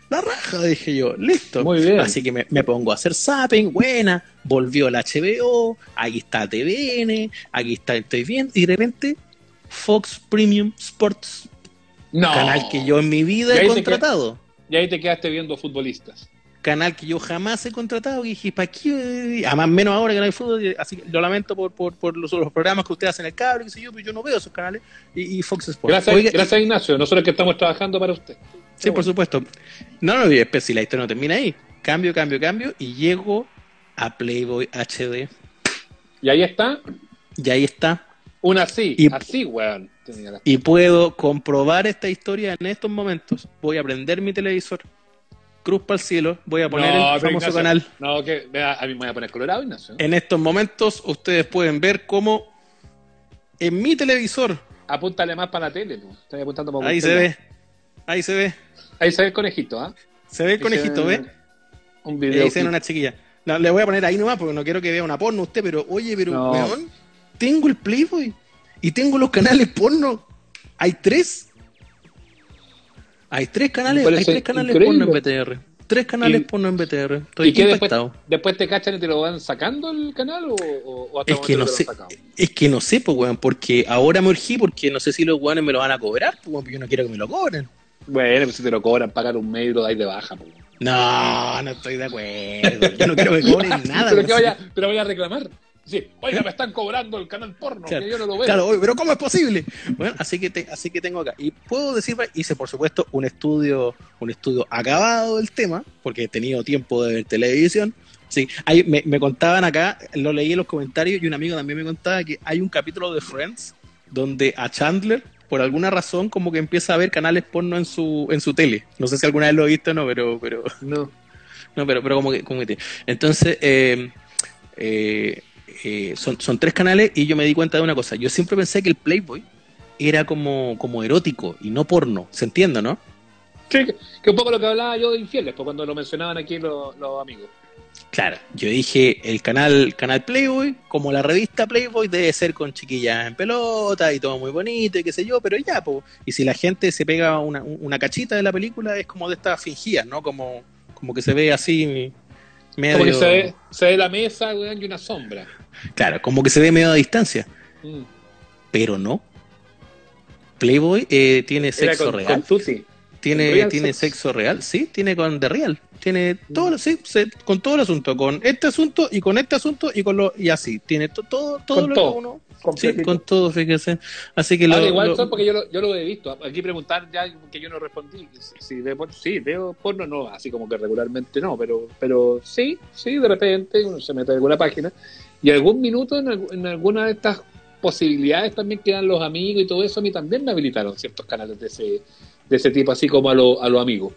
La raja, dije yo, listo. Muy bien. Así que me, me pongo a hacer zapping, buena, volvió el HBO, aquí está TVN, aquí está, estoy bien, y de repente Fox Premium Sports, No. canal que yo en mi vida he contratado Y ahí te quedaste viendo futbolistas. Canal que yo jamás he contratado, que dije, ¿para qué? Además, menos ahora que no hay fútbol, así que lo lamento por, por, por los, los programas que ustedes hacen en el cable, qué sé yo, pero yo no veo esos canales, y, y Fox Sports. Gracias, Oiga, gracias Ignacio. Nosotros que estamos trabajando para usted. Sí, por supuesto. No, no, y después si la historia no termina ahí, cambio, cambio, cambio, y llego a Playboy HD, Y ahí está, y ahí está, una así, Y- así, weón. Y puedo comprobar esta historia en estos momentos. Voy a prender mi televisor, cruz para el cielo, voy a poner No, el famoso Ignacio, canal. No, que vea, a mí me voy a poner colorado, Ignacio. En estos momentos ustedes pueden ver cómo en mi televisor, Apúntale más para la tele, po. Estoy apuntando para ahí se ve, ahí se ve, Ahí se ve el conejito, ¿ah? se ve el conejito, se ¿ve? Un video. ahí se ve una chiquilla. No, le voy a poner ahí nomás porque no quiero que vea una porno usted, pero oye, pero No. weón, tengo el Playboy y tengo los canales porno. Hay tres. Hay tres canales, hay tres canales increíble. porno en BTR. Tres canales Y- porno en BTR. Estoy ¿Y qué después, impactado. después te cachan y te lo van sacando el canal o, o- hasta Es que no sé, te lo han sacado? es que no sé, pues weón, porque ahora me urgí porque no sé si los weones me lo van a cobrar, pues weón, porque yo no quiero que me lo cobren. Bueno, pues si te lo cobran, pagar un medio, lo dais de baja. po. No, no estoy de acuerdo. Yo no quiero que cobren nada. pero, que vaya, pero vaya a reclamar. Sí, oiga, me están cobrando el canal porno, Claro, que yo no lo veo. Claro, oye, pero ¿cómo es posible? Bueno, así que te- así que tengo acá. Y puedo decir, hice por supuesto un estudio, un estudio acabado del tema, porque he tenido tiempo de ver televisión. Sí, hay, me, me contaban acá, lo leí en los comentarios y un amigo también me contaba que hay un capítulo de Friends donde a Chandler, por alguna razón, como que empieza a ver canales porno en su, en su tele. No sé si alguna vez lo he visto o no, pero, pero, No. no, pero, pero como que, como que- Entonces, eh, eh, eh, son, son tres canales y yo me di cuenta de una cosa. Yo siempre pensé que el Playboy era como, como erótico y no porno. ¿Se entiende, no? Sí, que, un poco lo que hablaba yo de infieles, pues cuando lo mencionaban aquí los, los amigos. Claro, yo dije el canal, canal Playboy, como la revista Playboy, debe ser con chiquillas en pelota y todo muy bonito y qué sé yo, pero ya, po. y si la gente se pega una, una cachita de la película, es como de estas fingidas, ¿no? Como, como que se ve así medio... Como que se ve, se ve la mesa, weón, y una sombra. Claro, como que se ve medio a distancia. Mm. pero no. Playboy eh, tiene Era sexo con, real. con tiene tiene sex. sexo real, sí, tiene con The Real. Tiene todo, lo- sí, se- con todo el asunto, con este asunto y con este asunto y con lo y así. Tiene to- todo, todo Con lo todo. que uno. Sí, con todo, fíjese. Así que lo, Ahora, igual lo- son porque yo lo, yo lo he visto. Aquí preguntar ya que yo no respondí. Si, si ve porno, sí, veo porno, no, así como que regularmente no, pero, pero sí, sí, de repente uno se mete en alguna página y algún minuto en, en alguna de estas posibilidades también quedan los amigos y todo eso. A mí también me habilitaron ciertos canales de ese, de ese tipo, así como a los a los amigos.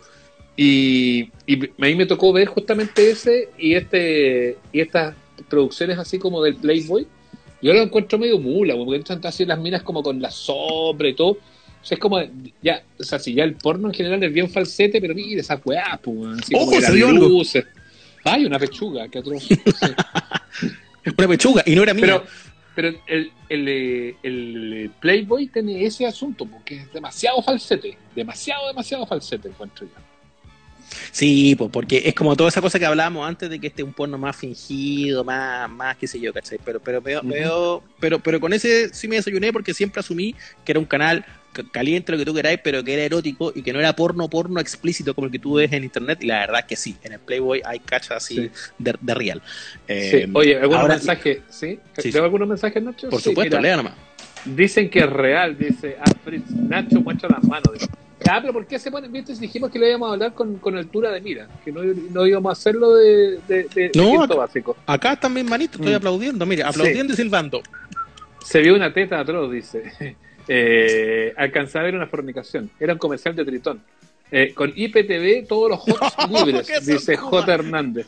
Y, y a mí me tocó ver justamente ese y este y estas producciones así como del Playboy. Yo lo encuentro medio mula, porque entran así las minas como con la sombra y todo. O sea, es como, ya, o sea, si ya el porno en general es bien falsete, pero mira esa weá, pues, así como Ojo, que se las vio algo. luces. Ay, una pechuga, sí. es una pechuga y no era mía. pero pero el, el, eh, el Playboy tiene ese asunto, porque es demasiado falsete. Demasiado, demasiado falsete, encuentro yo. Sí, pues porque es como toda esa cosa que hablábamos antes de que este es un porno más fingido, más, más qué sé yo, ¿cachai? Pero, pero veo, Ujú. veo- pero, pero con ese sí me desayuné porque siempre asumí que era un canal caliente, lo que tú queráis, pero que era erótico y que no era porno, porno explícito como el que tú ves en internet. Y la verdad que sí, en el Playboy hay cachas así Sí. de, de real. Eh, Sí. Oye, ¿algunos ahora- mensajes? ¿Sí? Sí, ¿Tengo algunos mensajes, Nacho? Por supuesto, lea nomás. Dicen que es real, dice Alfred. Nacho muestra las manos. Ah, pero ¿por qué se ponen? ¿Viste? Dijimos que lo íbamos a hablar con, con altura de mira, que no, no íbamos a hacerlo de, de, de- No, acá- básico. Acá están mis manitos, estoy Mm. aplaudiendo, mire, aplaudiendo y silbando. Se vio una teta atroz, dice. Eh, alcanzaba a ver una fornicación. Era un comercial de Tritón. Eh, con IPTV, todos los hots libres, dice Kuma. J. Hernández.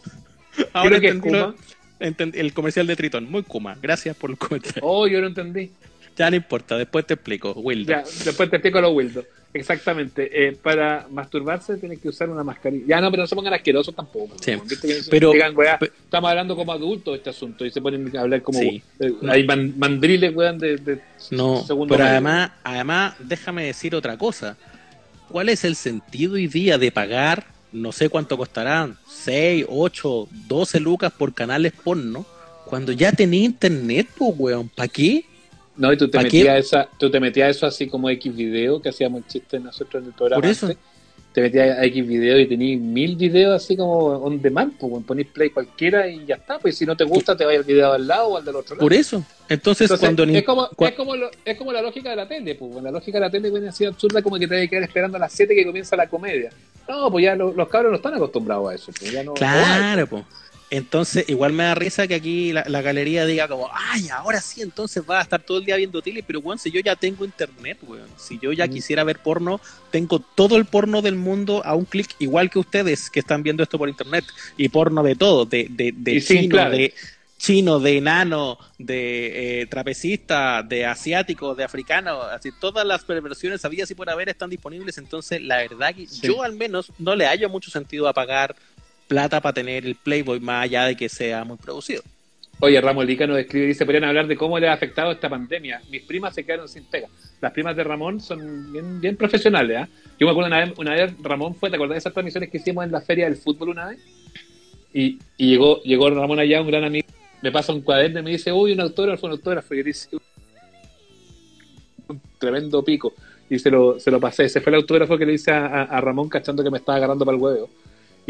Ahora Creo que es entendí lo- Kuma. entendí el comercial de Tritón, muy Kuma. Gracias por el comentario. Oh, yo no entendí. Ya no importa, después te explico, Wilder. Ya, después te explico lo Wildo. Exactamente. Eh, para masturbarse tienes que usar una mascarilla. Ya no, pero no se pongan asquerosos tampoco. Sí. ¿no? ¿Viste que Pero- digan, weá, estamos hablando como adultos de este asunto y se ponen a hablar como. Sí. eh, hay man- mandriles, weón, de, de No, segundo pero medio. además, además, déjame decir otra cosa. ¿Cuál es el sentido hoy día de pagar, no sé cuánto costarán, 6, 8, 12 lucas por canales porno, cuando ya tenía internet, pues, weón? ¿Para qué? No, y tú te ¿Pa' metías qué? esa, tú te metías eso así como X video que hacíamos el chiste nosotros en el programa. Por eso. antes. Te metías a X video y tenías mil videos así como on demand, pues ponís play cualquiera y ya está. Pues si no te gusta, te vaya al video al lado o al del otro lado. Por eso. Entonces, Entonces, cuando... ni- es, como, es, como lo- es como la lógica de la tele, pues. La lógica de la tele viene así absurda como que te debe quedar esperando a las 7 que comienza la comedia. No, pues ya lo- los cabros no están acostumbrados a eso. Pues, ya no, no hay, Claro, pues. Entonces, igual me da risa que aquí la, la galería diga como, ay, ahora sí, entonces va a estar todo el día viendo tele, pero weón, si yo ya tengo internet, weón, si yo ya Mm. quisiera ver porno, tengo todo el porno del mundo a un clic, igual que ustedes que están viendo esto por internet, y porno de todo, de, de, chino, de chino, de enano, de eh, trapecista, de asiático, de africano, así todas las perversiones habidas y por haber están disponibles, entonces la verdad que Sí. yo al menos no le hallo mucho sentido a pagar plata para tener el Playboy más allá de que sea muy producido. Oye, Ramón Lica nos escribe y dice, podrían hablar de cómo le ha afectado esta pandemia. Mis primas se quedaron sin pega. Las primas de Ramón son bien, profesionales, ¿ah? Yo me acuerdo una vez, una vez Ramón fue, ¿te acordás de esas transmisiones que hicimos en la feria del fútbol una vez? Y, llegó, Ramón allá, un gran amigo, me pasa un cuaderno y me dice, uy, un autógrafo, un autógrafo. Y yo dice, un tremendo pico. Y se lo, se lo pasé. Ese fue el autógrafo que le hice a, a- a Ramón cachando que me estaba agarrando para el huevo.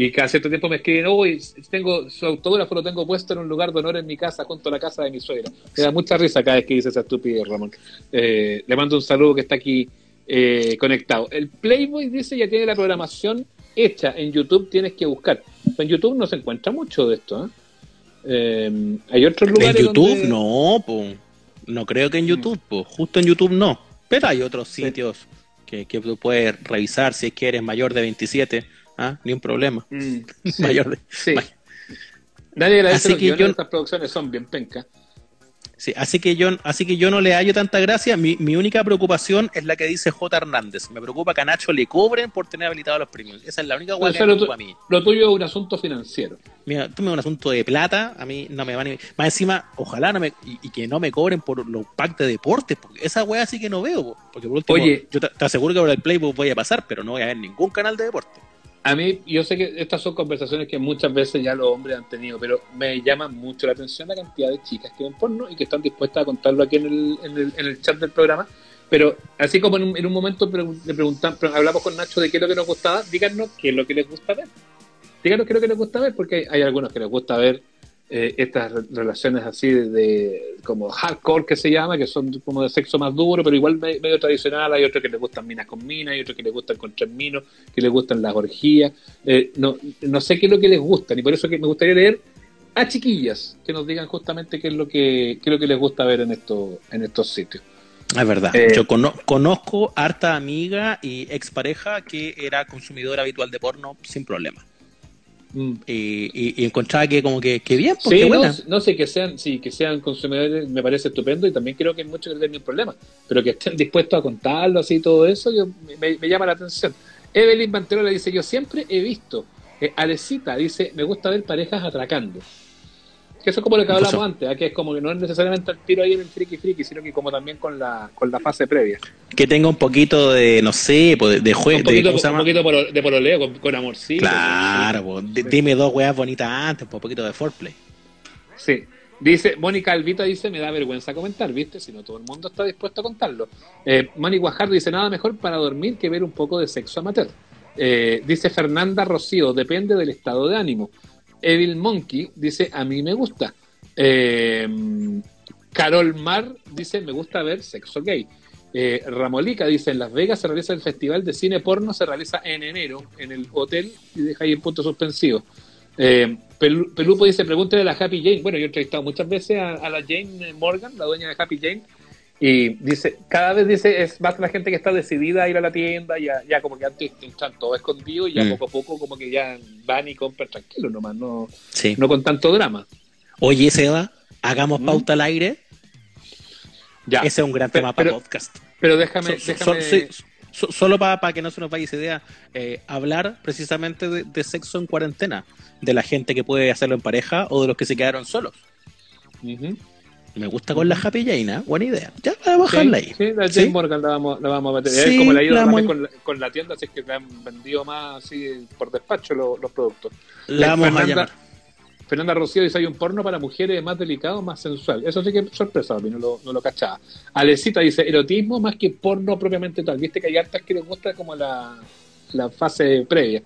Y cada cierto tiempo me escriben, uy, tengo su autógrafo lo tengo puesto en un lugar de honor en mi casa, junto a la casa de mi suegra. Me da mucha risa cada vez que dice esa estupidez, Ramón. Eh, le mando un saludo que está aquí eh, conectado. El Playboy dice ya tiene la programación hecha en YouTube, tienes que buscar. En YouTube no se encuentra mucho de esto. ¿eh? Eh, hay otros En lugares. YouTube donde- no, po. no creo que en YouTube, po. justo en YouTube no. Pero hay otros Sí. sitios que, que tú puedes revisar si es que eres mayor de 27, ¿ah? ni un problema. Mm, sí, Mayor de- sí. Nadie agradece Así que yo- estas producciones, son bien pencas. Sí, así que yo, así que yo no le hallo tanta gracia. Mi, mi única preocupación es la que dice J. Hernández. Me preocupa que a Nacho le cobren por tener habilitados los premios. Esa es la única hueá O que me preocupa a mí. lo tuyo es un asunto financiero. Mira, tú me un asunto de plata, a mí no me van a... Más encima, ojalá no me... Y, y que no me cobren por los packs de deportes, porque esa weá sí que no veo. po. Porque por último, Oye. yo te, te aseguro que por el Playbook voy a pasar, pero no voy a ver ningún canal de deporte. A mí, yo sé que estas son conversaciones que muchas veces ya los hombres han tenido, pero me llama mucho la atención la cantidad de chicas que ven porno y que están dispuestas a contarlo aquí en el, en el, en el chat del programa. Pero así como en un, en un momento le preguntan, pre- hablamos con Nacho de qué es lo que nos gustaba, díganos qué es lo que les gusta ver. Díganos qué es lo que les gusta ver, porque hay algunos que les gusta ver eh, estas re- relaciones así de, de- como hardcore que se llama, que son como de sexo más duro, pero igual me- medio tradicional. Hay otros que les gustan minas con minas, hay otros que les gustan con tres minos, que les gustan las orgías. Eh, no, no sé qué es lo que les gusta, y por eso que me gustaría leer a chiquillas que nos digan justamente qué es lo que, qué es lo que les gusta ver en, estos en estos sitios. Es verdad. Eh, Yo cono- conozco harta amiga y expareja que era consumidora habitual de porno sin problema. Y, y- y encontraba que como que, que bien, porque Sí, no, buena. no sé que sean, sí, que sean consumidores me parece estupendo y también creo que hay muchos que tienen problema, pero que estén dispuestos a contarlo así y todo eso, yo, me, me llama la atención. Evelyn Manterola dice, yo siempre he visto, eh, Alecita dice, me gusta ver parejas atracando. Que eso es como lo que hablamos Eso. antes, ¿ah? que es como que no es necesariamente el tiro ahí en el friki friki, sino que como también con la, con la fase previa. Que tenga un poquito de, no sé, de, de Un juego. poquito, ¿Cómo se un llama? poquito polo- de pololeo, con, con amorcito. Claro, di- dime dos weas bonitas antes, un poquito de foreplay. Sí. Dice, Mónica Alvita dice, me da vergüenza comentar, ¿viste? Si no todo el mundo está dispuesto a contarlo. Eh, Manny Guajardo dice, nada mejor para dormir que ver un poco de sexo amateur. Eh, dice Fernanda Rocío, depende del estado de ánimo. Evil Monkey dice, a mí me gusta. Eh, Carol Mar dice, me gusta ver sexo gay. Eh, Ramolica dice, en Las Vegas se realiza el festival de cine porno, se realiza en enero en el hotel y deja ahí el punto suspensivo. Eh, Pelu- Pelupo dice, pregúntele a la Happy Jane. Bueno, yo he entrevistado muchas veces a la Jane Morgan, la dueña de Happy Jane, y dice, cada vez dice, es más la gente que está decidida a ir a la tienda, ya, ya como que antes están todos escondidos y ya Mm. poco a poco como que ya van y compran tranquilo nomás, no, Sí. no con tanto drama. Oye, Seba, hagamos ¿Mm? pauta al aire. Ya, Ese es un gran Pero- tema para pero- podcast. pero déjame, So- so- déjame... so- sí, so- solo para que no se nos vaya esa idea, eh, hablar precisamente de, de sexo en cuarentena, de la gente que puede hacerlo en pareja o de los que se quedaron solos. Me gusta con la Happy Jane, ¿eh? buena idea. Ya, vamos a bajarla Sí, ahí. sí, la Jane ¿Sí? Morgan la vamos, la vamos a meter. Sí, es como la vamos- con, la, con la tienda, así que le han vendido más así por despacho los, los productos. La Eh, vamos a Fernanda, llamar. Fernanda Rocío dice: hay un porno para mujeres más delicado, más sensual. Eso sí que es sorpresa, a mí no lo, no lo cachaba. Alecita dice: erotismo más que porno propiamente tal. Viste que hay hartas que les gusta como la, la fase previa.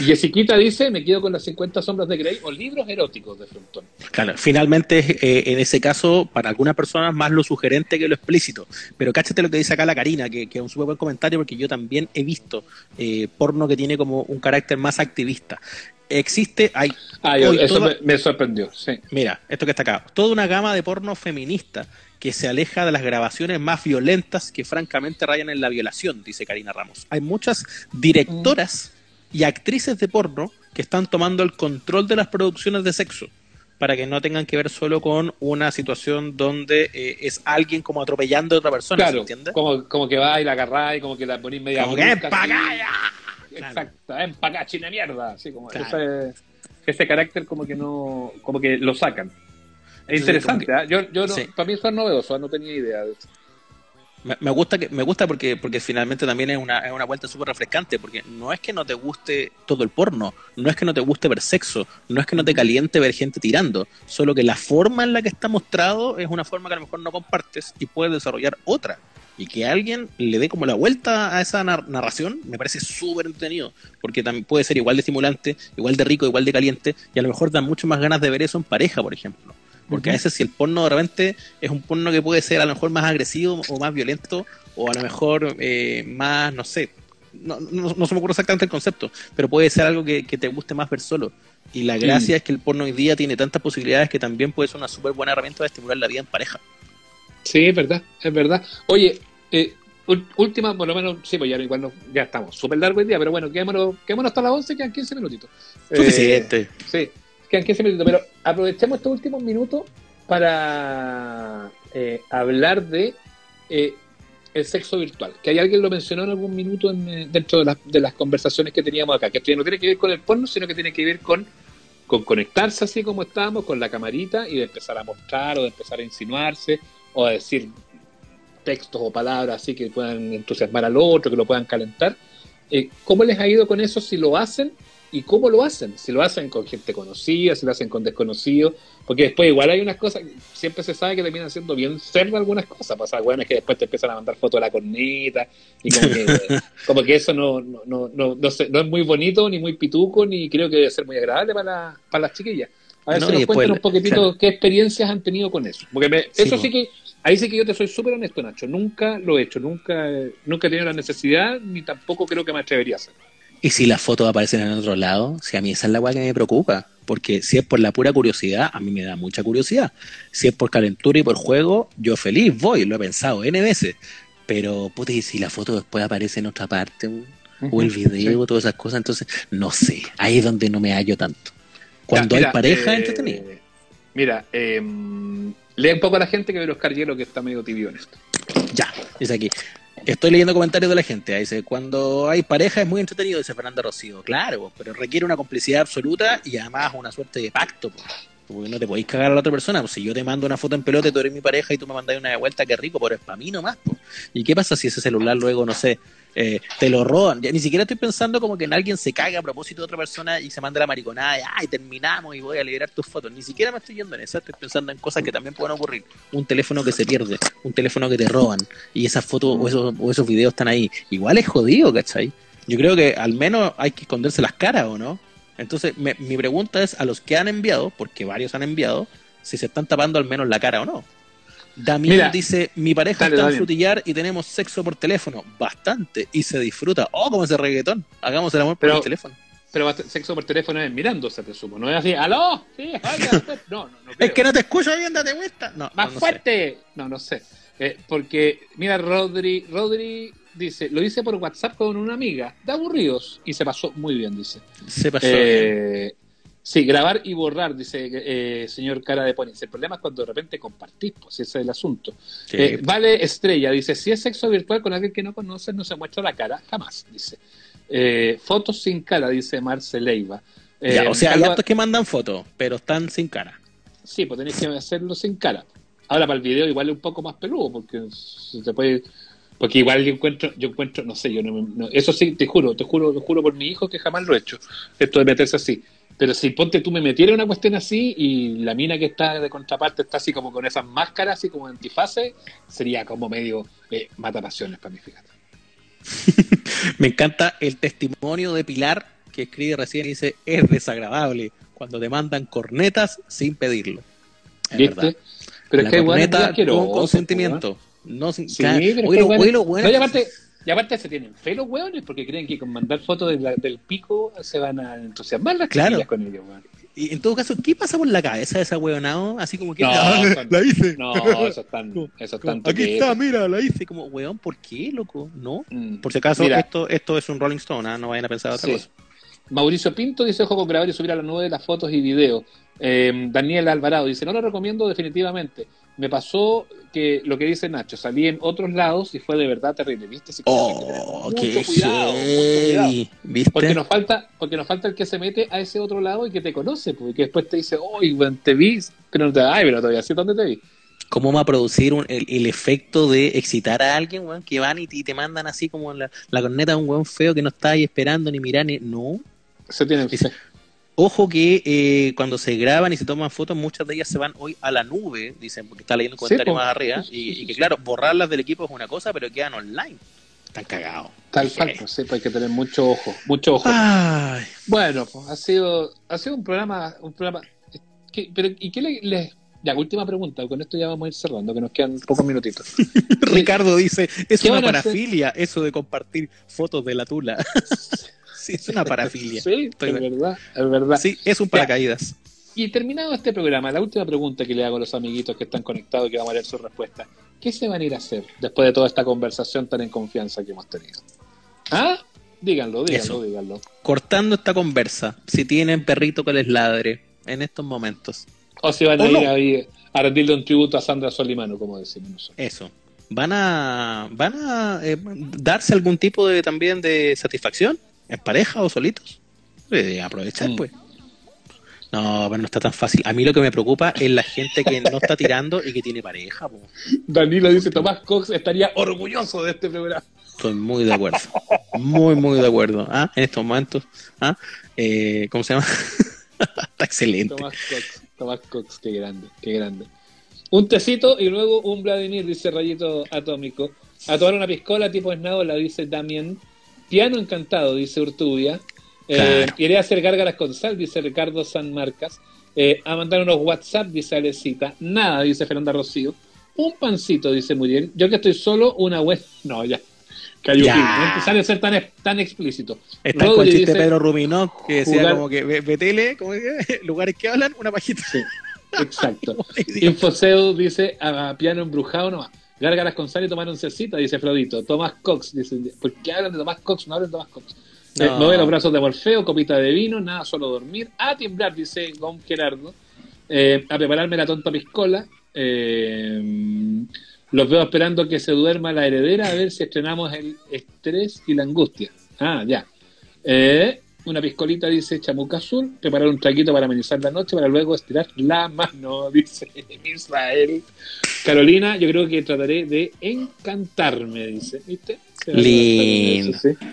Y Jessiquita dice: me quedo con las 50 sombras de Grey o libros eróticos de Frontón. Claro, finalmente, eh, en ese caso, para algunas personas, más lo sugerente que lo explícito. Pero cáchate lo que dice acá la Karina, que, que es un súper buen comentario, porque yo también he visto eh, porno que tiene como un carácter más activista. Existe, hay, Ah, yo- Hoy eso toda- me, me sorprendió, sí. mira, esto que está acá, toda una gama de porno feminista que se aleja de las grabaciones más violentas que francamente rayan en la violación, dice Karina Ramos. Hay muchas directoras y actrices de porno que están tomando el control de las producciones de sexo para que no tengan que ver solo con una situación donde eh, es alguien como atropellando a otra persona, ¿se Claro, entiende? como, como que va y la agarráis, como que la ponís media Como que brusca, ¡en pa' así. acá, ya! Exacto, en pa' acá, china mierda. Así como Claro. ese, ese carácter como que no, como que lo sacan. Es Entonces, interesante, como ¿ah? yo, yo no, Sí. para mí eso es novedoso, no tenía idea de eso. Me, me gusta que me gusta porque porque finalmente también es una, es una vuelta súper refrescante porque no es que no te guste todo el porno no es que no te guste ver sexo no es que no te caliente ver gente tirando solo que la forma en la que está mostrado es una forma que a lo mejor no compartes y puedes desarrollar otra Y que alguien le dé como la vuelta a esa nar- narración me parece súper entretenido, porque también puede ser igual de estimulante, igual de rico, igual de caliente, y a lo mejor dan mucho más ganas de ver eso en pareja, por ejemplo. Porque a veces si el porno de repente es un porno que puede ser a lo mejor más agresivo o más violento, o a lo mejor eh, más, no sé, no, no, no se me ocurre exactamente el concepto, pero puede ser algo que, que te guste más ver solo. Y la gracia es que el porno hoy día tiene tantas posibilidades que también puede ser una súper buena herramienta para estimular la vida en pareja. Sí, es verdad, es verdad. Oye, eh, última, por lo menos, sí, pues ya, igual no- ya estamos súper largo el día, pero bueno, quedémonos, quedémonos hasta las 11, quedan 15 minutitos. Eh, Suficiente. sí, quedan 15 minutos, pero aprovechemos estos últimos minutos para eh, hablar de eh, el sexo virtual, que hay alguien lo mencionó en algún minuto eh, dentro de, las- conversaciones que teníamos acá, que esto no tiene que ver con el porno, sino que tiene que ver con, con conectarse así como estábamos, con la camarita y de empezar a mostrar o de empezar a insinuarse o a decir textos o palabras así que puedan entusiasmar al otro, que lo puedan calentar. ¿Cómo les ha ido con eso si lo hacen y cómo lo hacen? Si lo hacen con gente conocida, si lo hacen con desconocidos, porque después igual hay unas cosas, siempre se sabe que terminan siendo bien cerda algunas cosas, pasa, bueno, es que después te empiezan a mandar fotos de la corneta y como que, como que eso no, no, no, no, no, sé, no es muy bonito, ni muy pituco, ni creo que debe ser muy agradable para, la- para las chiquillas. A ver No, si nos cuentan un poquitito claro. qué experiencias han tenido con eso. Porque me- Sí, eso sí que, ahí sí que yo te soy súper honesto, Nacho. Nunca lo he hecho, nunca, nunca he tenido la necesidad, ni tampoco creo que me atrevería a hacer. Y si las fotos aparecen en otro lado, si a mí esa es la weá que me preocupa. Porque si es por la pura curiosidad, a mí me da mucha curiosidad. Si es por calentura y por juego, yo feliz voy, lo he pensado N veces. Pero, puta, y si la foto después aparece en otra parte, o el video, todas esas cosas, entonces, no sé, ahí es donde no me hallo tanto. Cuando Ya, hay pareja, eh, entretenido. Mira, eh, lee un poco a la gente que ve Oscar Hielo que está medio tibio en esto. Ya, dice aquí. Estoy leyendo comentarios de la gente. Ahí Dice, cuando hay pareja es muy entretenido, dice Fernanda Rocío. Claro, pero requiere una complicidad absoluta y además una suerte de pacto. po. Porque no te podéis cagar a la otra persona. Pues si yo te mando una foto en pelota tú eres mi pareja y tú me mandas una de vuelta, qué rico, pero es para mí nomás. po. ¿Y qué pasa si ese celular luego, no sé, eh, te lo roban? Ni siquiera estoy pensando como que en alguien se caga a propósito de otra persona y se manda la mariconada y ay, terminamos y voy a liberar tus fotos. Ni siquiera me estoy yendo en eso. Estoy pensando en cosas que también pueden ocurrir. Un teléfono que se pierde, un teléfono que te roban y esas fotos o esos, o esos videos están ahí. Igual es jodido, ¿cachai? Yo creo que al menos hay que esconderse las caras, ¿o no? Entonces, me- mi pregunta es a los que han enviado, porque varios han enviado, si se están tapando al menos la cara o no. Damián Mira. dice, mi pareja Dale, está en Damián. frutillar y tenemos sexo por teléfono, bastante, y se disfruta. Oh, como ese reggaetón, hagamos el amor por el teléfono. Pero sexo por teléfono es mirándose, presumo. No es así, ¡aló! Sí, oiga, usted". no, no, no creo. Es que no te escucho bien, date vuelta. No, ¡Más no, no sé. fuerte! No, no sé. Eh, porque, mira, Rodri, Rodri dice, lo hice por WhatsApp con una amiga, de aburridos, y se pasó muy bien, dice. Se pasó bien. Sí, grabar y borrar, dice eh, señor Cara de Ponis. El problema es cuando de repente compartís, pues ese es el asunto. Sí. Eh, vale Estrella dice, si es sexo virtual con alguien que no conoces, no se muestra la cara, jamás, dice. Eh, fotos sin cara, dice Marce Leiva. Eh, Ya, o sea, hay hartos que mandan fotos, pero están sin cara. Sí, pues tenés que hacerlo sin cara. Ahora para el video igual es un poco más peludo, porque se te puede... Porque igual yo encuentro, yo encuentro, no sé, yo no, me- no- eso sí, te juro, te juro, te juro por mi hijo que jamás lo he hecho, esto de meterse así. Pero si ponte tú me metieras una cuestión así y la mina que está de contraparte está así como con esas máscaras, así como antifase, sería como medio eh, mata pasiones para mí, fíjate. Me encanta el testimonio de Pilar que escribe recién y dice, es desagradable cuando te mandan cornetas sin pedirlo. Es ¿Viste? verdad. Pero La es que igual es muy corneta con consentimiento. No sin, Sí, claro. pero es Oye, que los bueno, huelos, bueno, no, y aparte, se tienen fe los hueones porque creen que con mandar fotos de la- del pico se van a entusiasmar las Claro. con ellos, weón. Y en todo caso, ¿qué pasa por la cabeza de esa hueonado? Así como que No, "Ah, son- la hice. No, eso es tan, eso es Como, tanto Aquí está, mira, la hice. Como, weón, ¿por qué, loco? No. Mm. Por si acaso, Mira, esto, esto es un Rolling Stone, ¿ah? no vayan a pensar otra sí. cosa. Mauricio Pinto dice ojo con grabar y subir a la nube las fotos y videos. Eh, Daniel Alvarado dice, no lo recomiendo definitivamente. Me pasó que lo que dice Nacho, salí en otros lados y fue de verdad terrible, ¿viste? Así que Oh, mucho qué cuidado, mucho cuidado. heavy. ¿Viste? Porque nos falta, porque nos falta el que se mete a ese otro lado y que te conoce, porque después te dice, oye, weón, te vi, pero no te ay, pero todavía sí, ¿dónde te vi? ¿Cómo va a producir un- el, el efecto de excitar a alguien, weón? Que van y, y te mandan así como la, la corneta de un weón feo que no está ahí esperando ni mirar ni. No. Se tiene Dice- Ojo que eh, cuando se graban y se toman fotos, muchas de ellas se van hoy a la nube, dicen, porque está leyendo un comentario más arriba, y, que claro, borrarlas del equipo es una cosa, pero quedan online. Están cagados. Tal cual, pues, sí, pues hay que tener mucho ojo, mucho ojo. Ay, Bueno, pues ha sido, ha sido un programa, un programa. ¿qué- pero, ¿y qué le, le- Ya, última pregunta, con esto ya vamos a ir cerrando, que nos quedan pocos minutitos. Ricardo dice, es ¿Qué una parafilia eso de compartir fotos de la tula. sí, es una parafilia. Sí, Estoy es verdad, es verdad. Sí, es un paracaídas. Y terminado este programa, la última pregunta que le hago a los amiguitos que están conectados y que vamos a leer su respuesta. ¿Qué se van a ir a hacer después de toda esta conversación tan en confianza que hemos tenido? ¿Ah? Díganlo, díganlo, Eso. díganlo. Cortando esta conversa, si tienen perrito que les ladre en estos momentos, O si van a ¿O ir ahí a rendirle un tributo a Sandra Solimano, como decimos nosotros. eso. ¿Van a, van a eh, darse algún tipo de también de satisfacción? ¿En pareja o solitos? Eh, aprovechar, Mm. pues. No, pero no está tan fácil. A mí lo que me preocupa es la gente que no está tirando y que tiene pareja. po. Danilo dice, Tomás Cox estaría orgulloso de este programa. Estoy muy de acuerdo. Muy, muy de acuerdo. ¿ah? En estos momentos. ¿ah? Eh, ¿Cómo se llama? está excelente. Tomás Cox, Tomás Cox, qué grande, qué grande. Un tecito y luego un Vladimir, dice Rayito Atómico. A tomar una piscola tipo la dice Damien. Piano encantado, dice Urtubia. Eh, Claro. iré a hacer gárgaras con sal, dice Ricardo San Marcas. Eh, a mandar unos WhatsApp, dice Alecita. Nada, dice Fernanda Rocío. Un pancito, dice Muriel. Yo que estoy solo, una web. No, ya. Cayó. No es necesario ser tan, tan explícito. Está Rodri con el chiste dice- Pedro Ruminot que decía jugar- como que ve, ve tele, como que, lugares que hablan, una pajita. Sí, exacto. Infoseo dice a piano embrujado nomás. Gárgaras con sal y tomar oncecita, dice Frodito. Tomás Cox, dice. ¿Por qué hablan de Tomás Cox? No hablan de Tomás Cox. No. Eh, los brazos de Morfeo, copita de vino, nada, solo dormir. A tiemblar, dice Gon Gerardo. Eh, a prepararme la tonta piscola. Eh, los veo esperando que se duerma la heredera a ver si estrenamos el estrés y la angustia. Ah, ya. Eh, una piscolita, dice Chamuca Azul. Preparar un traquito para amenizar la noche para luego estirar la mano, dice Israel. Carolina, yo creo que trataré de encantarme, dice. ¿Viste? Lindo. eso, sí.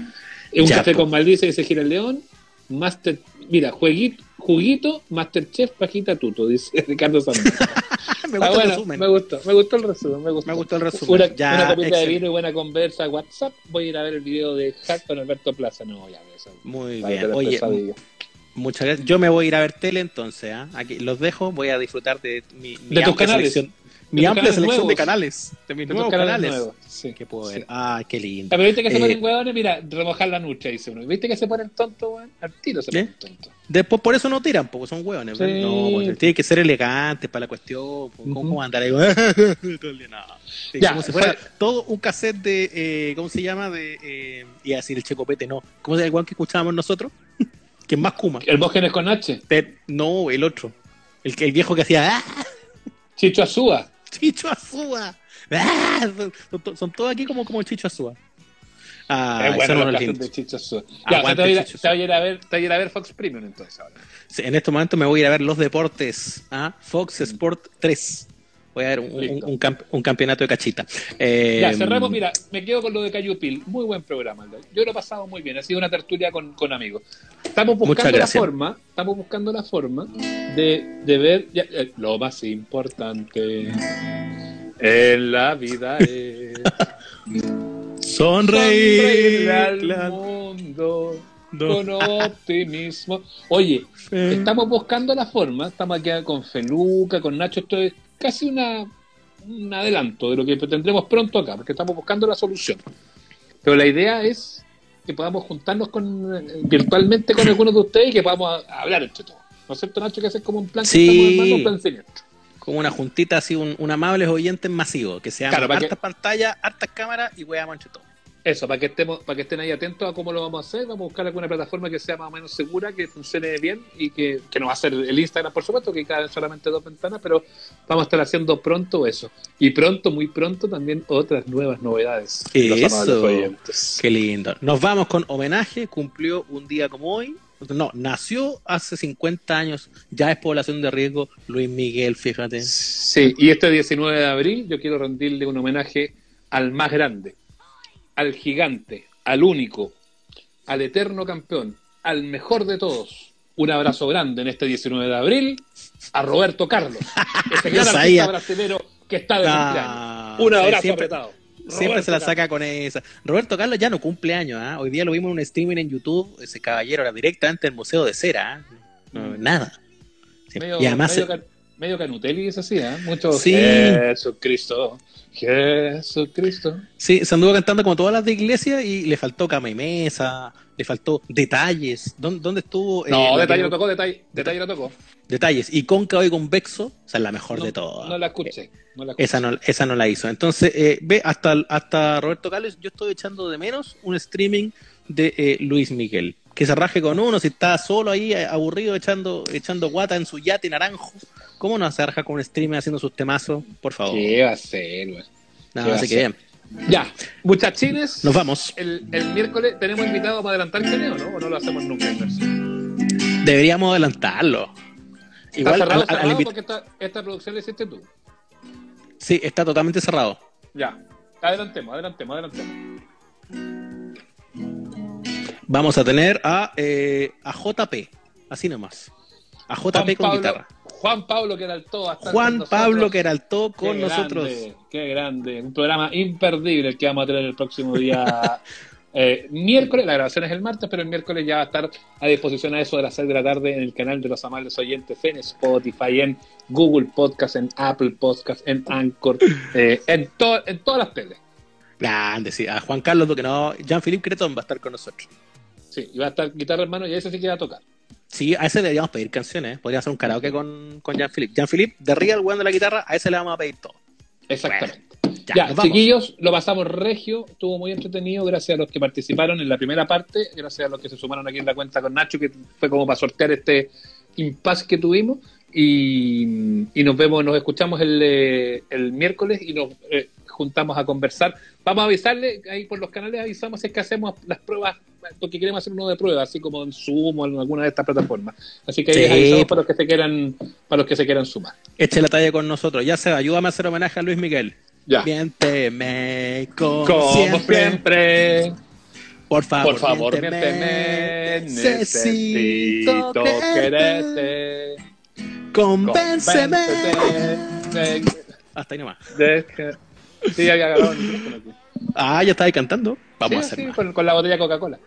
Un Ya, café con Maldice, dice Gira el León. Master, mira, jueguito, juguito, Masterchef, pajita tuto, dice Ricardo Sánchez. me Ah, bueno, resumen. me gustó, me gustó el resumen, me gustó. Me gustó el resumen. Una, Ya, una copita de vino y buena conversa, WhatsApp. Voy a ir a ver el video de Hack con Alberto Plaza. No, ya, eso. Muy bien. Oye, muchas gracias. Yo me voy a ir a ver tele entonces. ¿ah? Aquí los dejo. Voy a disfrutar de mi, mi De tus canales. selección. Mi amplia selección de canales. De mis De nuevos canales canales. nuevos, sí. Que puedo ver. Sí. Ay, qué lindo. Ah, pero viste que se Eh, ponen huevones, mira, remojar la nucha, dice uno. ¿Viste que se ponen tontos, weón? Al tiro se ¿Eh? ponen tontos. Después por eso no tiran, porque son hueones. Sí. No, pues, tiene que ser elegantes para la cuestión. pues, ¿Cómo, andar ahí? El no. Ya, como si fuera fue- todo un cassette de, eh, ¿cómo se llama? De, eh, iba a decir el checopete, no. ¿Cómo se llama el guan que escuchábamos nosotros? que es más Kuma. Hermógenes con H. Te- no, el otro. El, que- el viejo que hacía, ¡ah! Chicho Azúa. Chicho Azúa. ¡Ah! Son, son- son todos aquí como, como Chicho Azúa. Ah, es bueno son los unos casos lindos. de Chicho Azúa. Ya, o Aguante, sea, te voy a ir a- Chicho te voy a ver- te voy a ir a ver Fox Premium entonces ahora. Sí, en este momento me voy a ir a ver los deportes. ¿ah? Fox Sport 3. Voy a ver un, un- un camp- un campeonato de cachita. Eh, Ya, cerramos, mira, me quedo con lo de Cayupil. Muy buen programa. Yo lo he pasado muy bien, ha sido una tertulia con, con amigos. Estamos buscando la forma, estamos buscando la forma de, de ver ya, eh, lo más importante en la vida es sonreírle al mundo con optimismo. Oye, estamos buscando la forma, estamos aquí con Feluca, con Nacho, esto es casi una, un adelanto de lo que tendremos pronto acá, porque estamos buscando la solución. Pero la idea es que podamos juntarnos con, eh, virtualmente con algunos de ustedes y que podamos a- hablar entre todos. ¿No es cierto, Nacho? Que hacer como un plan que Sí. estamos armando, un plan siniestro. Como una juntita así, un, un amables oyentes masivo. Que sean Claro, para que- hartas pantallas, hartas cámaras y weamos entre todos. Eso, para que estemos, para que estén ahí atentos a cómo lo vamos a hacer, vamos a buscar alguna plataforma que sea más o menos segura, que funcione bien y que, que no va a ser el Instagram, por supuesto, que caben solamente dos ventanas, pero vamos a estar haciendo pronto eso. Y pronto, muy pronto, también otras nuevas novedades. los Eso. Qué lindo. Nos vamos con homenaje. Cumplió un día como hoy. No, nació hace 50 años. Ya es población de riesgo. Luis Miguel, fíjate. Sí, y este 19 de abril yo quiero rendirle un homenaje al más grande, al gigante, al único, al eterno campeón, al mejor de todos, un abrazo grande en este 19 de abril a Roberto Carlos, ese gran artista brasilero que está de Ah, cumpleaños. Un abrazo siempre- apretado. Siempre Roberto se la Carlos. saca con esa. Roberto Carlos ya no cumple años, ¿ah? Hoy día lo vimos en un streaming en YouTube, ese caballero era directamente del Museo de Cera, ¿ah? No, nada. Medio, y además medio, medio Canutelli es así, ¿eh? Mucho Sí. Jesucristo, Jesucristo. Sí, se anduvo cantando como todas las de iglesia y le faltó cama y mesa, le faltó detalles. ¿Dónde, dónde estuvo? eh, No, detalle que- lo tocó, detalle, detalle lo tocó. Detalles. Y cóncavo y convexo, o sea, la mejor No, de todas. no la escuché. No la escuché. Esa no, esa no la hizo. Entonces, eh, ve, hasta, hasta Roberto Carlos, yo estoy echando de menos un streaming de eh, Luis Miguel. Que se raje con uno, si está solo ahí, eh, aburrido, echando, echando guata en su yate naranjo. ¿Cómo no raja con un streaming haciendo sus temazos? Por favor. ¿Qué va a ser, güey? No, así que bien. Ya, muchachines. Nos vamos. El, el miércoles tenemos invitado para adelantar el genio, ¿no? ¿O no lo hacemos nunca? Está Deberíamos adelantarlo. Igual cerrado, al- al- al cerrado invit- porque esta, esta producción la hiciste tú. Sí, está totalmente cerrado. Ya. Adelantemos, adelantemos, adelantemos. Vamos a tener a, eh, a JP, así nomás. A JP Juan con Pablo, guitarra. Juan Pablo Queraltó. va a estar Juan. Pablo Queraltó Qué con nosotros. grande, qué grande. Un programa imperdible el que vamos a tener el próximo día eh, miércoles. La grabación es el martes, pero el miércoles ya va a estar a disposición a eso de las 6 de la tarde en el canal de los amables oyentes en Spotify, en Google Podcast, en Apple Podcast, en Anchor, eh, en, to- en todas las teles. Grande, sí. A Juan Carlos, que no, Jean-Philippe Cretón va a estar con nosotros. Sí, y va a estar guitarra hermano y ese sí que va a tocar. Sí, a ese le deberíamos pedir canciones. ¿eh? Podría hacer un karaoke con, con Jean-Philippe. Jean-Philippe, de Real, weón de la guitarra, a ese le vamos a pedir todo. Exactamente. Ya, chiquillos, lo pasamos regio, estuvo muy entretenido, gracias a los que participaron en la primera parte, gracias a los que se sumaron aquí en la cuenta con Nacho, que fue como para sortear este impasse que tuvimos. Y, y nos vemos, nos escuchamos el, eh, el miércoles y nos eh, juntamos a conversar. Vamos a avisarle, ahí por los canales avisamos si es que hacemos las pruebas, porque queremos hacer uno de prueba, así como en Zoom o en alguna de estas plataformas. Así que ahí Sí, les avisamos para los que se quieran, para los que se quieran sumar. Eche la talla con nosotros. Ya se va, ayúdame a hacer homenaje a Luis Miguel. Ya. Miénteme como, Como siempre. siempre. Por favor, Por favor, miénteme, necesito quererte. Convénceme. Hasta ahí nomás. de que- Sí, había agarrado el micrófono aquí. Ah, ya estáis cantando. Vamos a hacer sí, más. con, con la botella de Coca-Cola.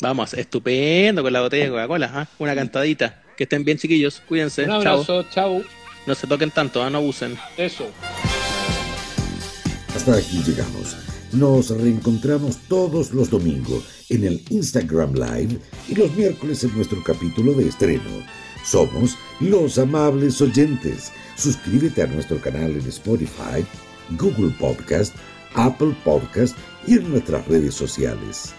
Vamos, estupendo con la botella de Coca-Cola. Una cantadita. Que estén bien, chiquillos. Cuídense. Un Chao. abrazo, chau. No se toquen tanto, ¿ah? no abusen. Eso. Hasta aquí llegamos. Nos reencontramos todos los domingos en el Instagram Live y los miércoles en nuestro capítulo de estreno. Somos los amables oyentes. Suscríbete a nuestro canal en Spotify, Google Podcast, Apple Podcast y en nuestras redes sociales.